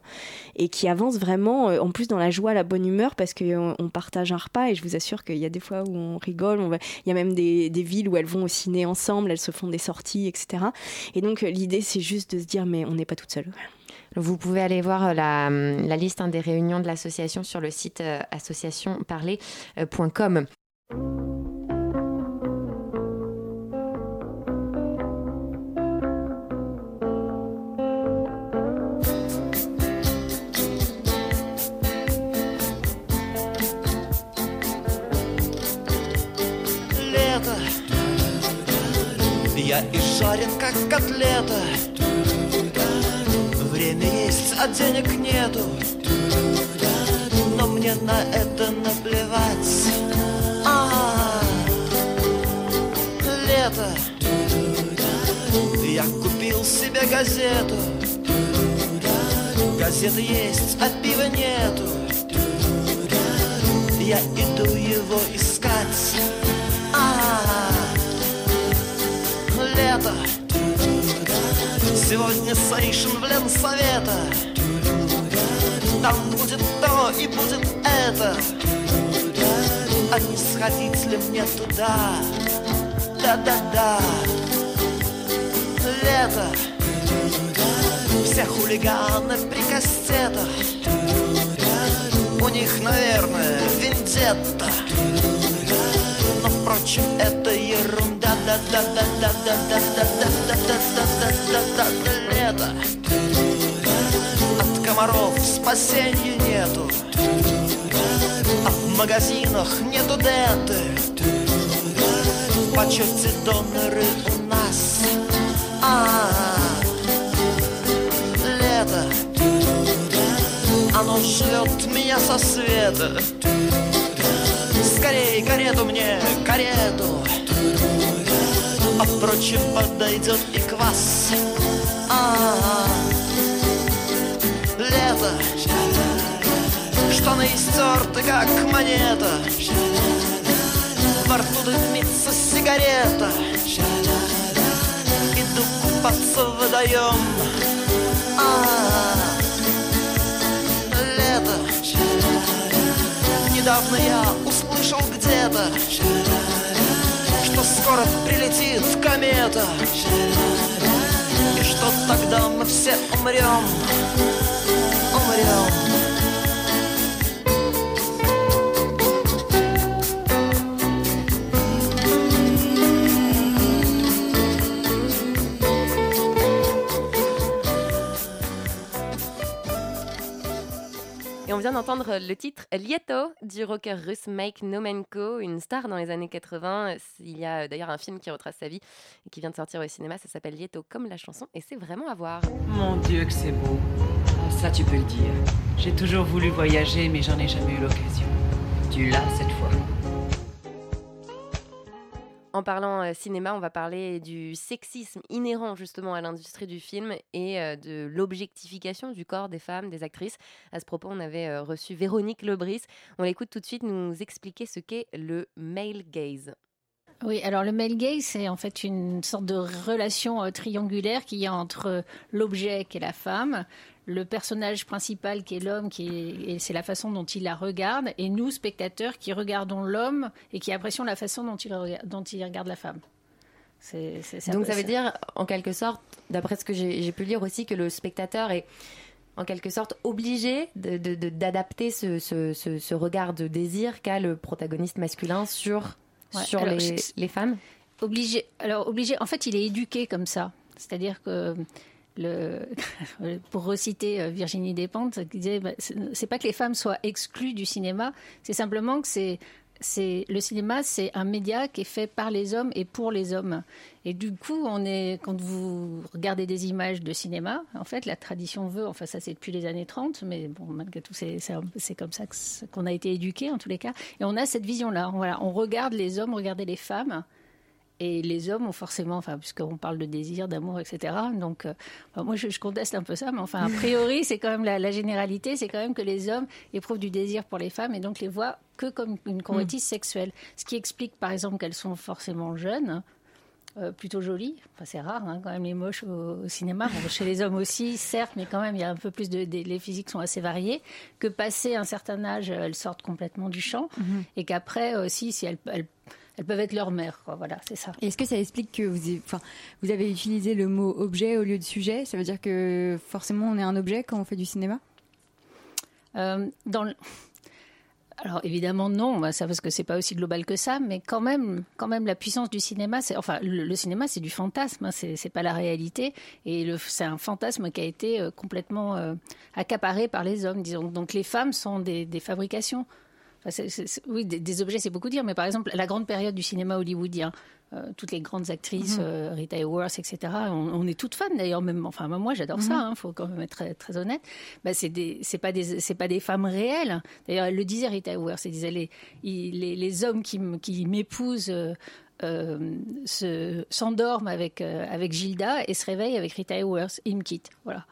et qui avancent vraiment, euh, en plus dans la joie, la bonne humeur, parce qu'on on partage un repas et je vous assure qu'il y a des fois où on rigole. Il y a même des, des villes où elles vont au ciné ensemble, elles se font des sorties etc. Et donc euh, l'idée, c'est juste de se dire, mais on n'est pas toute seule. Vous pouvez aller voir euh, la, la liste hein, des réunions de l'association sur le site euh, associationparler.com. Я изжарен, как котлета. Время есть, а денег нету. Но мне на это наплевать. А Лето. Я купил себе газету. Газета есть, а пива нету. Я иду его искать лето. Сегодня сейшен в Ленсовета Там будет то и будет это. А не сходить ли мне туда? Да-да-да. Лето. Все хулиганы при кастетах У них, наверное, вендетта. Но, впрочем, это ерунда. Лето От комаров спасения нету. А в магазинах нету денты В почете доноры у нас. А-а-а Лето. Оно шлет меня со света. Скорей карету мне, карету. А впрочем, подойдет и квас А-а-а. Лето Штаны истерты, как монета Во рту дымится сигарета Иду купаться в водоем А-а-а. Лето Недавно я услышал где-то Что скоро прилетит комета. И что тогда мы все умрем Умрем vient d'entendre le titre Lieto du rocker russe Mike Nomenko, une star dans les années 80. Il y a d'ailleurs un film qui retrace sa vie et qui vient de sortir au cinéma. Ça s'appelle Lieto comme la chanson et c'est vraiment à voir. Mon Dieu, que c'est beau. Ça, tu peux le dire. J'ai toujours voulu voyager, mais j'en ai jamais eu l'occasion. Tu l'as cette fois. En parlant euh, cinéma, on va parler du sexisme inhérent justement à l'industrie du film et euh, de l'objectification du corps des femmes, des actrices. À ce propos, on avait euh, reçu Véronique Lebris. On l'écoute tout de suite nous expliquer ce qu'est le male gaze. Oui, alors le male gaze, c'est en fait une sorte de relation euh, triangulaire qu'il y a entre euh, l'objet qui est la femme, le personnage principal qui est l'homme, qui est, et c'est la façon dont il la regarde, et nous, spectateurs, qui regardons l'homme et qui apprécions la façon dont il, rega- dont il regarde la femme. C'est, c'est- c'est un Donc ça veut dire, en quelque sorte, d'après ce que j'ai j'ai pu lire aussi, que le spectateur est en quelque sorte obligé de- de- de- d'adapter ce, ce- ce- ce regard de désir qu'a le protagoniste masculin sur, Ouais, sur alors, les, les femmes? Obligé. Alors obligé. En fait, il est éduqué comme ça. C'est-à-dire que le, pour reciter euh, Virginie Despentes, qui disait, bah, c'est pas que les femmes soient exclues du cinéma, c'est simplement que c'est c'est le cinéma, c'est un média qui est fait par les hommes et pour les hommes. Et du coup, on est quand vous regardez des images de cinéma, en fait, la tradition veut, enfin ça c'est depuis les années 30, mais bon, malgré tout, c'est comme ça qu'on a été éduqué en tous les cas. Et on a cette vision-là. Voilà, on regarde les hommes, regarder les femmes. Et les hommes ont forcément, enfin, puisqu'on parle de désir, d'amour, etc. Donc, euh, enfin, moi, je, je conteste un peu ça, mais enfin, a priori, c'est quand même la, la généralité, c'est quand même que les hommes éprouvent du désir pour les femmes et donc les voient que comme une convoitise sexuelle. Ce qui explique, par exemple, qu'elles sont forcément jeunes, euh, plutôt jolies. Enfin, c'est rare, hein, quand même, les moches au, au cinéma. Bon, chez les hommes aussi, certes, mais quand même, il y a un peu plus de. les physiques sont assez variées. Que passé un certain âge, elles sortent complètement du champ. Et qu'après aussi, si elles, elles, elles peuvent être leur mère, quoi. Voilà, c'est ça. Est-ce que ça explique que vous, avez- enfin, vous avez utilisé le mot objet au lieu de sujet? Ça veut dire que forcément on est un objet quand on fait du cinéma? Euh, dans le- Alors évidemment non, ça parce que c'est pas aussi global que ça, mais quand même, quand même la puissance du cinéma, c'est enfin le, le cinéma c'est du fantasme, hein, c'est pas la réalité, et c'est un fantasme qui a été euh, complètement euh, accaparé par les hommes, disons. Donc les femmes sont des, des fabrications. Enfin, oui, des, des objets, c'est beaucoup dire, mais par exemple, la grande période du cinéma hollywoodien, euh, toutes les grandes actrices, Mhm. euh, Rita Hayworth, etc., on, on est toutes fans d'ailleurs, même, enfin, moi j'adore ça, Mhm. il faut quand même être très, très honnête. Bah, c'est pas des, c'est pas des femmes réelles. D'ailleurs, elle le disait, Rita Hayworth, elle disait, les, il- les, les hommes qui, m'épousent, euh, se- s'endorment avec, avec Gilda et se réveillent avec Rita Hayworth et ils me quittent. Voilà.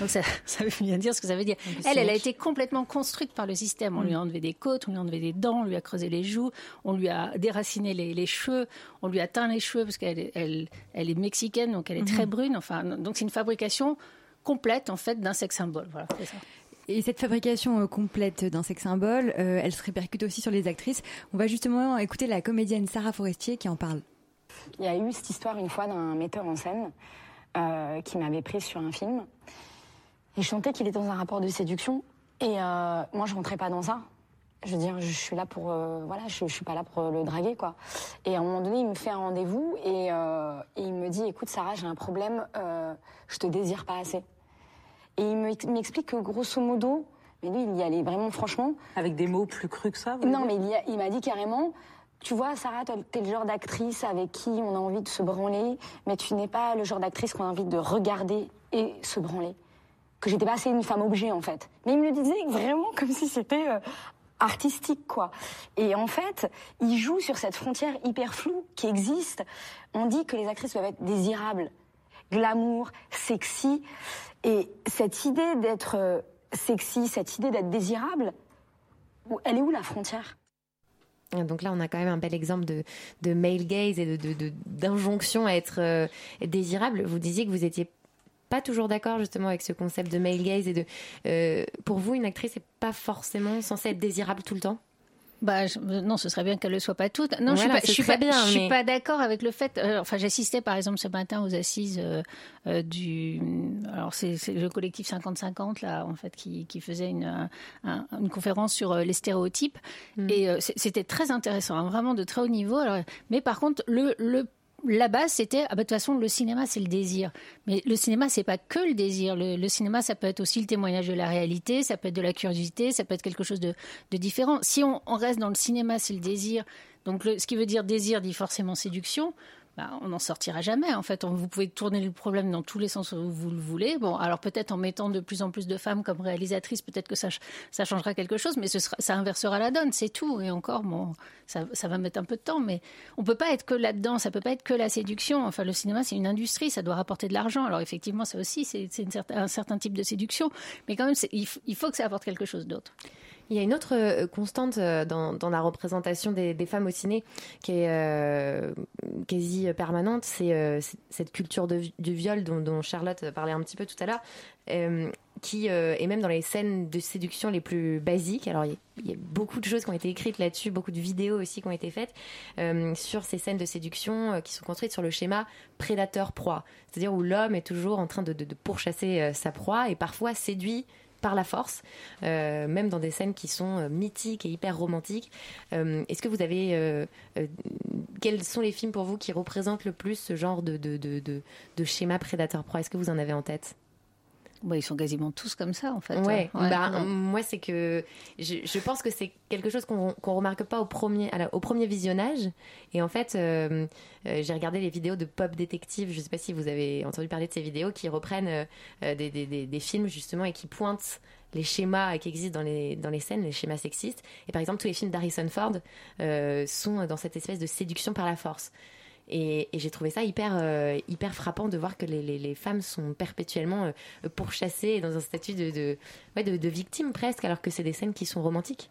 Donc ça, ça veut bien dire ce que ça veut dire. Elle, elle a été complètement construite par le système. On lui a enlevé des côtes, on lui a enlevé des dents, on lui a creusé les joues, on lui a déraciné les, les cheveux, on lui a teint les cheveux parce qu'elle est- elle, elle est mexicaine, donc elle est très Mhm. brune. Enfin, donc c'est une fabrication complète en fait d'un sex symbole. Voilà, c'est ça. Et cette fabrication euh, complète d'un sex symbole, euh, elle se répercute aussi sur les actrices. On va justement écouter la comédienne Sarah Forestier qui en parle. Il y a eu cette histoire une fois d'un metteur en scène euh, qui m'avait prise sur un film. Et je sentais qu'il était dans un rapport de séduction. Et euh, moi, je rentrais pas dans ça. Je veux dire, je suis là pour. euh, voilà, je, je suis pas là pour le draguer, quoi. Et à un moment donné, il me fait un rendez-vous et, et il me dit Écoute, Sarah, j'ai un problème, je te désire pas assez. Et il me- m'explique que grosso modo, mais lui, il y allait vraiment franchement. Avec des mots plus crus que ça vous Non, mais il m'a dit carrément, tu vois, Sarah, toi, t'es le genre d'actrice avec qui on a envie de se branler, mais tu n'es pas le genre d'actrice qu'on a envie de regarder et se branler. Que j'étais pas assez une femme objet, en fait. Mais il me le disait vraiment comme si c'était euh, artistique, quoi. Et en fait, il joue sur cette frontière hyper floue qui existe. On dit que les actrices doivent être désirables, glamour, sexy. Et cette idée d'être euh, sexy, cette idée d'être désirable, elle est où la frontière? Donc là, on a quand même un bel exemple de, male gaze et de- de- d'injonction à être euh, désirable. Vous disiez que vous étiez pas toujours d'accord justement avec ce concept de male gaze et de. euh, pour vous, une actrice n'est pas forcément censée être désirable tout le temps? Bah, je- non, ce serait bien qu'elle le soit pas toute. Non, je suis pas, je suis pas, suis pas d'accord avec le fait. euh, enfin, j'assistais par exemple ce matin aux assises euh, euh, du. Alors, c'est le collectif 50-50 là, en fait, qui, qui faisait une, un- un- une conférence sur euh, les stéréotypes. Et euh, c'est- c'était très intéressant, hein, vraiment de très haut niveau. Alors, mais par contre, le, le la base, c'était ah bah, de toute façon le cinéma c'est le désir. Mais le cinéma c'est pas que le désir. Le, cinéma ça peut être aussi le témoignage de la réalité, ça peut être de la curiosité, ça peut être quelque chose de, différent. Si on, reste dans le cinéma c'est le désir. Donc ce qui veut dire désir dit forcément séduction. Bah, on n'en sortira jamais. En fait, On- vous pouvez tourner le problème dans tous les sens où vous le voulez. Bon, alors peut-être en mettant de plus en plus de femmes comme réalisatrices, peut-être que ça, ça changera quelque chose, mais ça inversera la donne, c'est tout. Et encore, ça, va mettre un peu de temps, mais on peut pas être que là-dedans. Ça peut pas être que la séduction. Enfin, le cinéma, c'est une industrie, ça doit rapporter de l'argent. Alors effectivement, ça aussi, c'est un certain type de séduction, mais quand même, il faut que ça apporte quelque chose d'autre. Il y a une autre euh, constante euh, dans, dans la représentation des, femmes au ciné qui est euh, quasi permanente, c'est cette culture de du viol dont, dont Charlotte parlait un petit peu tout à l'heure, qui est même dans les scènes de séduction les plus basiques. Alors il y, a- beaucoup de choses qui ont été écrites là-dessus, beaucoup de vidéos aussi qui ont été faites sur ces scènes de séduction qui sont construites sur le schéma prédateur-proie, c'est-à-dire où l'homme est toujours en train de, pourchasser sa proie et parfois séduit par la force, euh, même dans des scènes qui sont euh, mythiques et hyper romantiques. Euh, Est-ce que vous avez... quels sont les films pour vous qui représentent le plus ce genre de, de, de, de, de schéma prédateur-proie? Est-ce que vous en avez en tête? Ouais, ils sont quasiment tous comme ça, en fait. Ouais, Ouais, bah, ouais. moi c'est que je, je pense que c'est quelque chose qu'on qu'on remarque pas au premier, au premier visionnage. Et en fait, euh, euh, j'ai regardé les vidéos de Pop Détective. Je sais pas si vous avez entendu parler de ces vidéos qui reprennent euh, des, des- des- des films justement et qui pointent les schémas qui existent dans les, dans les scènes, les schémas sexistes. Et par exemple, tous les films d'Harrison Ford sont dans cette espèce de séduction par la force. Et, j'ai trouvé ça hyper, euh, hyper frappant de voir que les, femmes sont perpétuellement euh, pourchassées dans un statut de, de, victime presque, alors que c'est des scènes qui sont romantiques.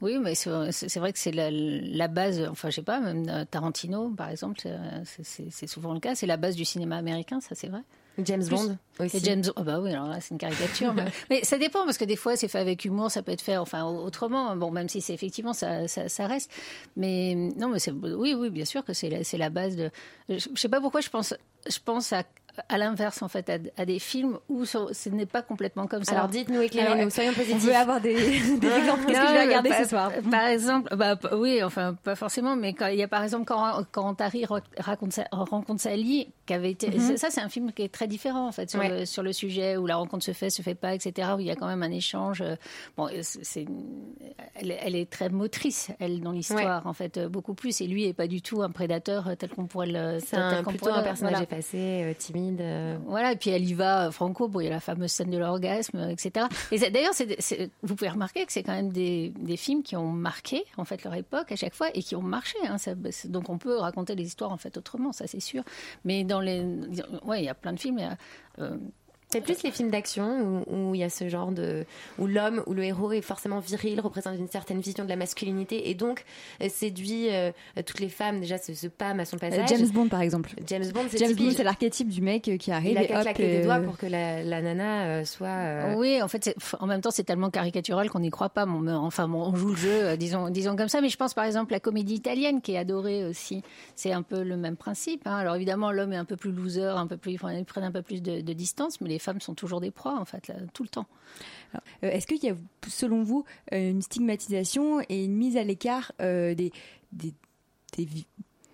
Oui, mais c'est vrai que c'est la, la base, enfin je sais pas, même euh, Tarantino par exemple, c'est souvent le cas, c'est la base du cinéma américain, ça c'est vrai. James Plus- Bond aussi. Et James oh bah oui, alors là c'est une caricature. mais, mais ça dépend parce que des fois c'est fait avec humour, ça peut être fait enfin autrement. Bon, même si c'est effectivement ça, ça, ça reste. Mais non, mais c'est oui, oui, bien sûr que c'est la, c'est la base de. Je, je sais pas pourquoi je pense, je pense à à l'inverse en fait à, à des films où ce, ce n'est pas complètement comme ça. Alors, dites-nous, éclairez-nous, soyons positifs. On veut avoir des, des exemples. Qu'est-ce que je vais regarder par, ce soir? Par exemple, bah, oui, enfin pas forcément, mais quand, il y a par exemple quand, quand ra- raconte sa, rencontre Sally, qui avait été, Mhm. ça, ça, c'est un film qui est très différent en fait sur, Ouais. le, sur le sujet où la rencontre se fait, se fait pas, etc. Où il y a quand même un échange. euh, Bon, c'est, elle, est- elle est très motrice elle dans l'histoire en fait euh, beaucoup plus. Et lui est pas du tout un prédateur euh, tel qu'on pourrait le. C'est un, plutôt un personnage voilà. effacé, euh, timide. euh. Voilà, et puis elle y va franco. Bon, il y a la fameuse scène de l'orgasme, etc. Et d'ailleurs, vous pouvez remarquer que c'est quand même des, des films qui ont marqué en fait leur époque à chaque fois et qui ont marché. hein. Ça- donc on peut raconter les histoires en fait autrement, ça c'est sûr. Mais dans les, ouais, il y a plein de films. C'est plus les films d'action où il y a ce genre de où l'homme ou le héros est forcément viril, représente une certaine vision de la masculinité et donc euh, séduit euh, toutes les femmes. Déjà, se, se pâme à son Euh, passage. James Bond, par exemple. James Bond, c'est James typique. Bond, c'est l'archétype du mec qui arrive Il a et des doigts pour que la, la nana euh, soit. euh, Oui, en fait, c'est- en même temps, c'est tellement caricatural qu'on n'y croit pas. Enfin, on joue le jeu, euh, disons, disons comme ça. Mais je pense, par exemple, la comédie italienne qui est adorée aussi. C'est un peu le même principe. hein. Alors évidemment, l'homme est un peu plus loser, un peu plus, ils prennent un peu plus de, de distance, mais les femmes sont toujours des proies, en fait, là, tout le temps. Euh, Est-ce qu'il y a, selon vous, euh, une stigmatisation et une mise à l'écart euh, des, des, des vi-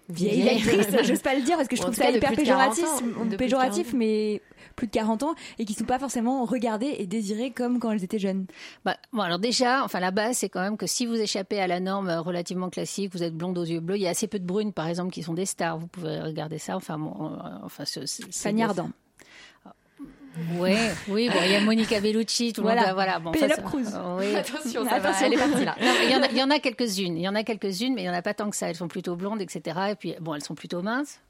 vieilles Vieilles. actrices J'ose pas le dire parce que je trouve ça hyper plus de 40 péjoratif, 40. mais plus de 40 ans et qui sont pas forcément regardées et désirées comme quand elles étaient jeunes. Bah, bon, alors déjà, enfin, la base, c'est quand même que si vous échappez à la norme relativement classique, vous êtes blonde aux yeux bleus, il y a assez peu de brunes, par exemple, qui sont des stars. Vous pouvez regarder ça. Enfin, bon, euh, enfin, ce- ce- c'est Fanny Ardant. Ouais, oui, bon, il y a Monica Bellucci, tout le Voilà. monde, a- voilà. Bon, ça- Cruz. Oui. Attention, ça va, Attention. elle est partie là. Il y en a, quelques-unes, il y en a quelques-unes, mais il y en a pas tant que ça. Elles sont plutôt blondes, etc. Et puis, bon, elles sont plutôt minces.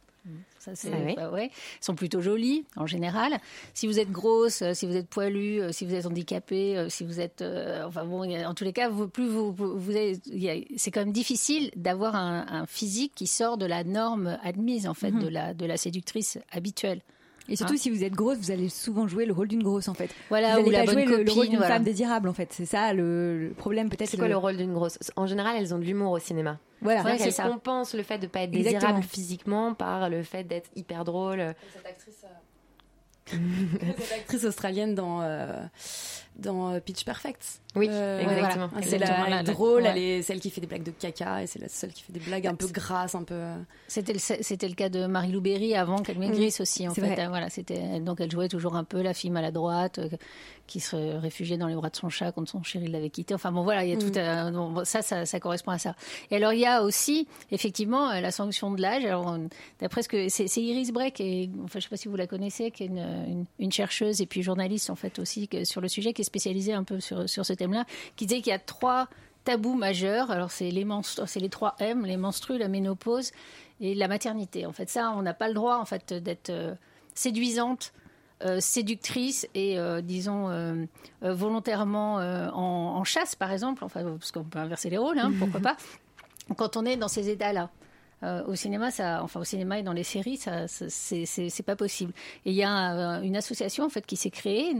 Ça, c'est, Ah oui. bah ouais. Elles sont plutôt jolies en général. Si vous êtes grosse, euh, si vous êtes poilu, euh, si vous êtes handicapé, euh, si vous êtes, euh, enfin bon, en tous les cas, vous, plus vous, vous, c'est quand même difficile d'avoir un, un physique qui sort de la norme admise en fait de la de la séductrice habituelle. Et surtout, Hein si vous êtes grosse, vous allez souvent jouer le rôle d'une grosse en fait. Voilà, vous ou allez la pas jouer bonne le, le rôle d'une voilà. femme désirable en fait. C'est ça le, le problème peut-être. C'est quoi le rôle d'une grosse? En général, elles ont de l'humour au cinéma. Voilà. C'est qu'elles ça. compensent le fait de ne pas être Exactement. désirable physiquement par le fait d'être hyper drôle. Cette actrice, cette actrice australienne dans, euh, dans euh, Pitch Perfect. Oui, Euh, exactement. voilà. C'est la, drôle, ouais. elle est celle qui fait des blagues de caca et c'est la seule qui fait des blagues un peu grasses, un peu. euh, C'était le, c'était le cas de Marie-Lou Berry avant qu'elle maigrisse aussi. En fait, vrai. Euh, voilà, c'était donc elle jouait toujours un peu la fille maladroite euh, qui se réfugiait dans les bras de son chat quand son chéri l'avait quitté. Enfin bon, voilà, il y a Mm. tout. euh, bon, bon, ça, ça, ça correspond à ça. Et alors il y a aussi effectivement la sanction de l'âge. Alors on- d'après ce que c'est, Iris qui est, enfin je sais pas si vous la connaissez, qui est une, une, une chercheuse et puis journaliste en fait aussi que- sur le sujet, qui est spécialisée un peu sur sur ce thème-là, qui disait qu'il y a trois tabous majeurs. Alors c'est les c'est les trois M, les menstrues, la ménopause et la maternité. En fait, ça, on n'a pas le droit en fait d'être euh, séduisante. euh, séductrice et euh, disons volontairement en, en chasse par exemple enfin parce qu'on peut inverser les rôles hein, pourquoi pas quand on est dans ces états là au cinéma, ça, enfin au cinéma et dans les séries, ça, ça- c'est pas possible. Et il y a euh, une association en fait qui s'est créée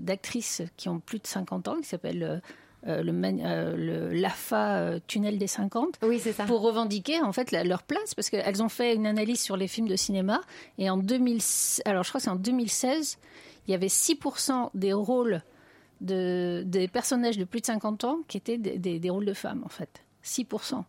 d'actrices qui ont plus de 50 ans, qui s'appelle euh, euh, le, euh, l'AFA euh, Tunnel des 50 Oui, c'est ça. pour revendiquer en fait la- leur place parce qu'elles ont fait une analyse sur les films de cinéma et en 2000 alors je crois que c'est en 2016 il y avait 6% des rôles de, des personnages de plus de 50 ans qui étaient des, des- des rôles de femmes en fait 6%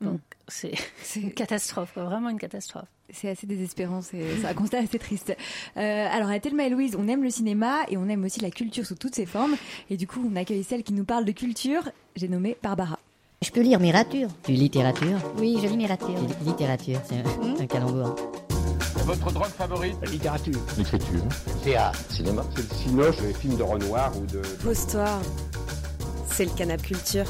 donc c'est c'est une catastrophe quoi, vraiment une catastrophe C'est assez désespérant, c'est c'est un constat assez triste. Euh, alors à Thelma et Louise, on aime le cinéma et on aime aussi la culture sous toutes ses formes. Et du coup, on accueille celle qui nous parle de culture. J'ai nommé Barbara. Je peux lire littérature. Tu littérature Oui, je lis littérature. Littérature, c'est un, un calembour. Votre drogue favorite La littérature. L'écriture. Théâtre. Cinéma. C'est le cinoche, les films de Renoir ou de. Pose-toi. C'est le canap culture.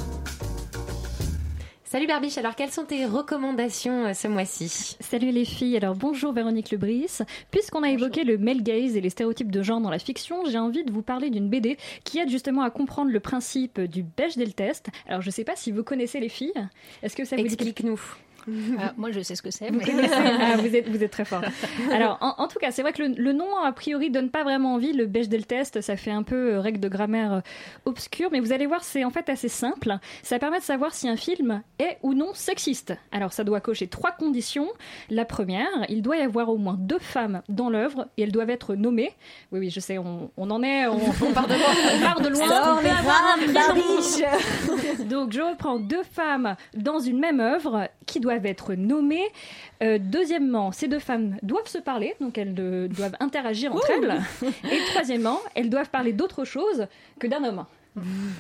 Salut Barbiche, alors quelles sont tes recommandations euh, ce mois-ci? Salut les filles, alors bonjour Véronique Lebris. Puisqu'on a évoqué le male gaze et les stéréotypes de genre dans la fiction, j'ai envie de vous parler d'une BD qui aide justement à comprendre le principe du Bechdel test. Alors je sais pas si vous connaissez les filles. Est-ce que ça vous dit Explique-nous. Ah, moi je sais ce que c'est Vous mais- connaissez Ah, vous, êtes, vous êtes très fort. Alors, en, en tout cas, c'est vrai que le, le nom, a priori, donne pas vraiment envie. Le Bechdel test, ça fait un peu euh, règle de grammaire euh, obscure, mais vous allez voir, c'est en fait assez simple. Ça permet de savoir si un film est ou non sexiste. Alors, ça doit cocher trois conditions. La première, il doit y avoir au moins deux femmes dans l'œuvre et elles doivent être nommées. Oui, oui, je sais, on, on en est, on, on part de loin. On part de les femmes. Donc, je reprends deux femmes dans une même œuvre qui doivent être nommées. Euh, deuxièmement, ces deux femmes doivent se parler, donc elles de- doivent interagir entre elles. Et troisièmement, elles doivent parler d'autre chose que d'un homme.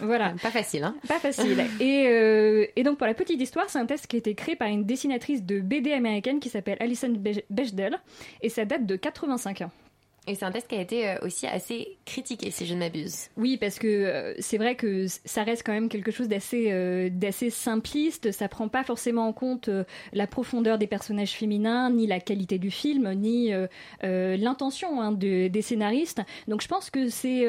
Voilà. Pas facile, hein Pas facile. Et, euh, et donc, pour la petite histoire, c'est un test qui a été créé par une dessinatrice de BD américaine qui s'appelle Alison Be- Bechdel. Et ça date de 85 ans. Et c'est un test qui a été euh, aussi assez critiqué, si je ne m'abuse. Oui, parce que euh, c'est vrai que ça reste quand même quelque chose d'assez euh, simpliste. Ça prend pas forcément en compte la profondeur des personnages féminins, ni la qualité du film, ni l'intention hein, de, des scénaristes. Donc je pense que c'est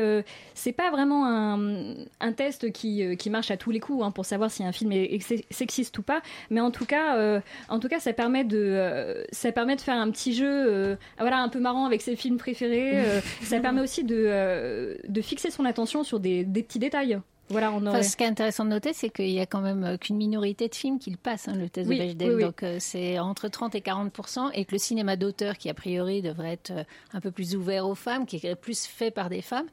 c'est pas vraiment un, test qui, qui marche à tous les coups hein, pour savoir si un film est, sexiste ou pas. Mais en tout cas, en tout cas, ça permet de ça permet de faire un petit jeu, voilà, un peu marrant avec ses films préférés euh, ça permet aussi de, euh, de fixer son attention sur des, des petits détails. Voilà, on ce qui est intéressant de noter, c'est qu'il y a quand même euh, qu'une minorité de films qui le passent, hein, le test de Bechdel. Donc c'est entre 30 et 40% et que le cinéma d'auteur, qui a priori devrait être un peu plus ouvert aux femmes, qui est plus fait par des femmes,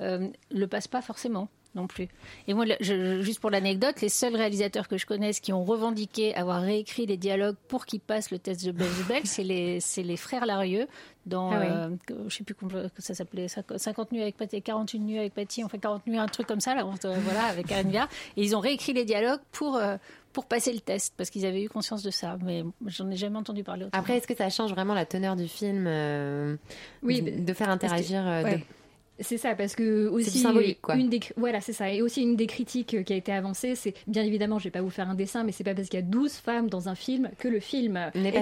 euh, le passe pas forcément non plus. Et moi, juste pour l'anecdote, les seuls réalisateurs que je connaisse qui ont revendiqué avoir réécrit les dialogues pour qu'ils passent le test de Bechdel, c'est les, les frères Larieux dans, ah euh, je sais plus comment ça s'appelait, 50 nuits avec Patty, 48 nuits avec Patty, fait 40 nuits, un truc comme ça, là, euh, voilà, avec Viard. Et ils ont réécrit les dialogues pour, euh, pour passer le test, parce qu'ils avaient eu conscience de ça. Mais j'en ai jamais entendu parler autrement. Après, est-ce que ça change vraiment la teneur du film Oui, de, faire interagir. C'est ça, parce que aussi symbolique, quoi. Une des, voilà, c'est ça. Et aussi une des critiques euh, qui a été avancée, c'est bien évidemment, je vais pas vous faire un dessin, mais c'est pas parce qu'il y a 12 femmes dans un film que le film est,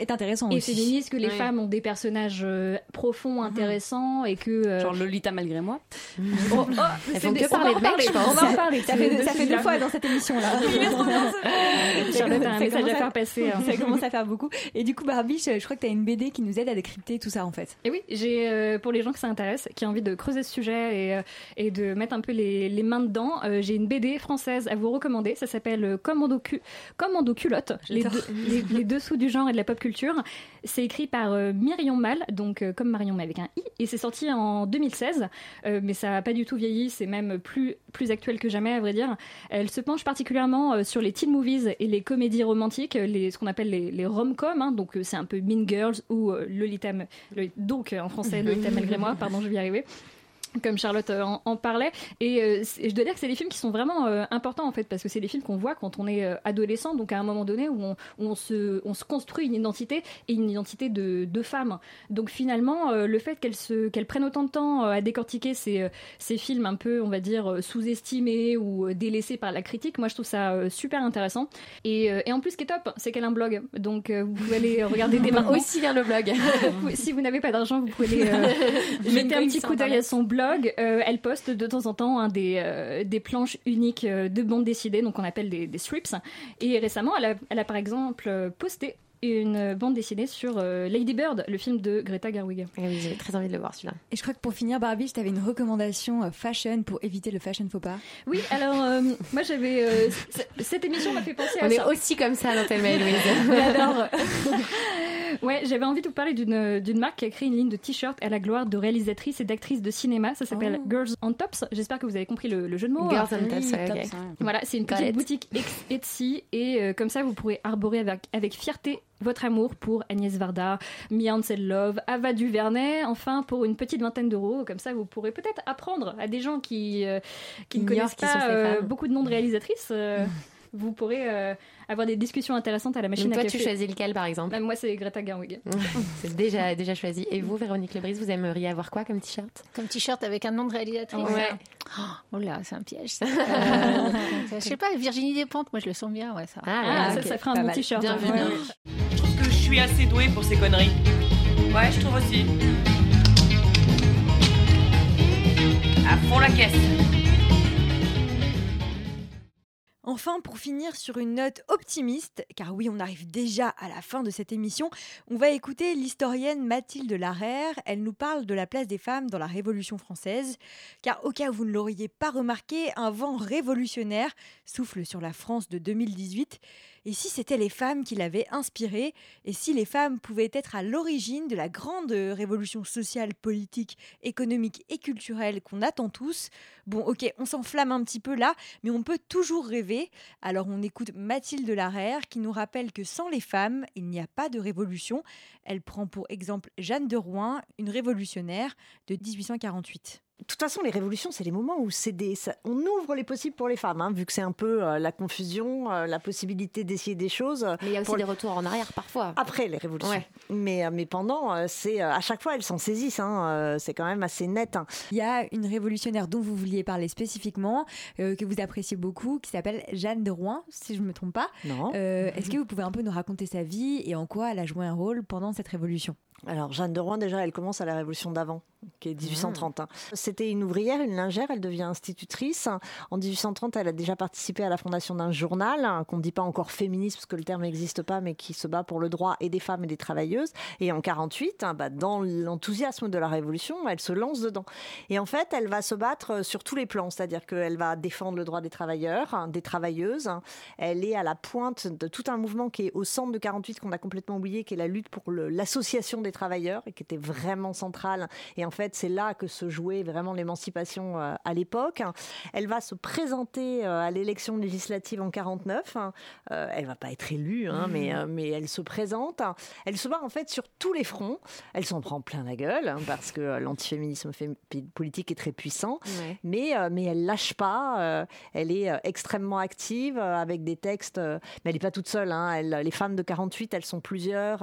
est, intéressant et aussi. féministe, que les femmes ont des personnages euh, profonds, mhm. intéressants et que euh, genre Lolita malgré moi. Oh, oh, Elles font que parler de mecs, je pense. On va en parler. Ça fait, ça fait deux fois dans cette émission là. Charlotte a un message à faire passer. Hein. Ça commence à faire beaucoup. Et du coup, Barbie, je crois que tu as une BD qui nous aide à décrypter tout ça en fait. Et oui, j'ai pour les gens que ça intéresse, qui ont envie de creuser ce sujet et, euh, et de mettre un peu les, les mains dedans, euh, j'ai une BD française à vous recommander. Ça s'appelle euh, Commando, cu Commando culotte, les, les, dessous du genre et de la pop culture. C'est écrit par Myrion Mal, donc comme Marion mais avec un i, et c'est sorti en 2016, mais ça n'a pas du tout vieilli. C'est même plus plus actuel que jamais à vrai dire. Elle se penche particulièrement sur les teen movies et les comédies romantiques, les ce qu'on appelle les, les rom-com. Hein, donc c'est un peu Mean Girls ou Lolita, donc en français Lolita malgré moi. Pardon, je vais y arriver comme Charlotte euh, en, parlait. Et, euh, je dois dire que c'est des films qui sont vraiment euh, importants en fait, parce que c'est des films qu'on voit quand on est adolescent, donc à un moment donné où on, on, se, on se construit une identité et une identité de, de femme. Donc finalement, le fait qu'elle prenne autant de temps à décortiquer ces, ces films un peu, on va dire, sous-estimés ou délaissés par la critique, moi je trouve ça super intéressant. Et, et en plus, ce qui est top, c'est qu'elle a un blog, donc vous pouvez aller regarder des aussi vers le blog. si vous n'avez pas d'argent, vous pouvez aller mettre un petit coup d'œil à son blog euh, elle poste de temps en temps des, euh, des planches uniques euh, de bande dessinée, donc on appelle des, strips. Et récemment, elle a par exemple posté une bande dessinée sur Lady Bird, le film de Greta Gerwig. Oui, j'avais très envie de le voir celui-là. Et je crois que pour finir, Barbie, tu avais une recommandation fashion pour éviter le fashion faux pas. Oui, alors moi j'avais. cette émission m'a fait penser à On ça. On est aussi comme ça dans tes mails, Louise. J'adore. Ouais, j'avais envie de vous parler d'une, d'une marque qui a créé une ligne de t-shirts à la gloire de réalisatrices et d'actrices de cinéma. Ça s'appelle oh. Girls on Tops. J'espère que vous avez compris le, jeu de mots. Girls on Tops, Voilà, c'est une petite boutique Etsy et euh, comme ça vous pourrez arborer avec, avec fierté votre amour pour Agnès Varda, Mia Love, Ava DuVernay, enfin pour une petite vingtaine d'euros. Comme ça, vous pourrez peut-être apprendre à des gens qui, euh, qui ne connaissent pas euh, beaucoup de noms de réalisatrices. vous pourrez euh, avoir des discussions intéressantes à la machine Donc à toi, tu choisis lequel, par exemple bah, Moi, c'est Greta Gerwig. c'est déjà, déjà choisi. Et vous, Véronique Lebris, vous aimeriez avoir quoi comme t-shirt Comme t-shirt avec un nom de réalisatrice Ouais. Oh là, c'est un piège. Ça. euh, je sais pas, Virginie Despentes, moi, je le sens bien. Ouais, ça. Ah, ah ça, ça ferait un bon t-shirt. Vu, Je trouve que je suis assez douée pour ces conneries. Ouais, je trouve aussi. À fond la caisse. Enfin, pour finir sur une note optimiste, car oui, on arrive déjà à la fin de cette émission, on va écouter l'historienne Mathilde Larère. Elle nous parle de la place des femmes dans la Révolution française, car au cas où vous ne l'auriez pas remarqué, un vent révolutionnaire souffle sur la France de 2018. Et si c'était les femmes qui l'avaient inspiré Et si les femmes pouvaient être à l'origine de la grande révolution sociale, politique, économique et culturelle qu'on attend tous Bon, ok, on s'enflamme un petit peu là, mais on peut toujours rêver. Alors on écoute Mathilde Larère qui nous rappelle que sans les femmes, il n'y a pas de révolution. Elle prend pour exemple Jeanne de Rouen, une révolutionnaire de 1848. De toute façon, les révolutions, c'est les moments où c'est des, on ouvre les possibles pour les femmes, hein, vu que c'est un peu euh, la confusion, euh, la possibilité d'essayer des choses. Mais il y a aussi des retours en arrière parfois. Après les révolutions. Mais, euh, mais pendant, c'est à chaque fois, elles s'en saisissent. Hein, c'est quand même assez net. hein. Il y a une révolutionnaire dont vous vouliez parler spécifiquement, euh, que vous appréciez beaucoup, qui s'appelle Jeanne de Rouen, si je ne me trompe pas. Non. Euh, Est-ce que vous pouvez un peu nous raconter sa vie et en quoi elle a joué un rôle pendant cette révolution? Alors, Jeanne de Rouen, déjà, elle commence à la Révolution d'avant, qui est 1830. hein. C'était une ouvrière, une lingère, elle devient institutrice. En 1830, elle a déjà participé à la fondation d'un journal, hein, qu'on ne dit pas encore féministe, parce que le terme n'existe pas, mais qui se bat pour le droit et des femmes et des travailleuses. Et en 48, hein, bah, dans l'enthousiasme de la Révolution, elle se lance dedans. Et en fait, elle va se battre sur tous les plans, c'est-à-dire qu'elle va défendre le droit des travailleurs, des travailleuses. Elle est à la pointe de tout un mouvement qui est au centre de 48 qu'on a complètement oublié, qui est la lutte pour l'association des travailleurs et qui était vraiment centrale. Et en fait, c'est là que se jouait vraiment l'émancipation euh, à l'époque. Elle va se présenter euh, à l'élection législative en 49. Euh, elle va pas être élue, hein, Mhm. mais, mais elle se présente. Elle se bat en fait sur tous les fronts. Elle s'en prend plein la gueule hein, parce que l'antiféminisme fé- politique est très puissant. Ouais. Mais, mais elle lâche pas. elle est extrêmement active avec des textes. mais elle n'est pas toute seule. hein, elle- les femmes de 48, elles sont plusieurs.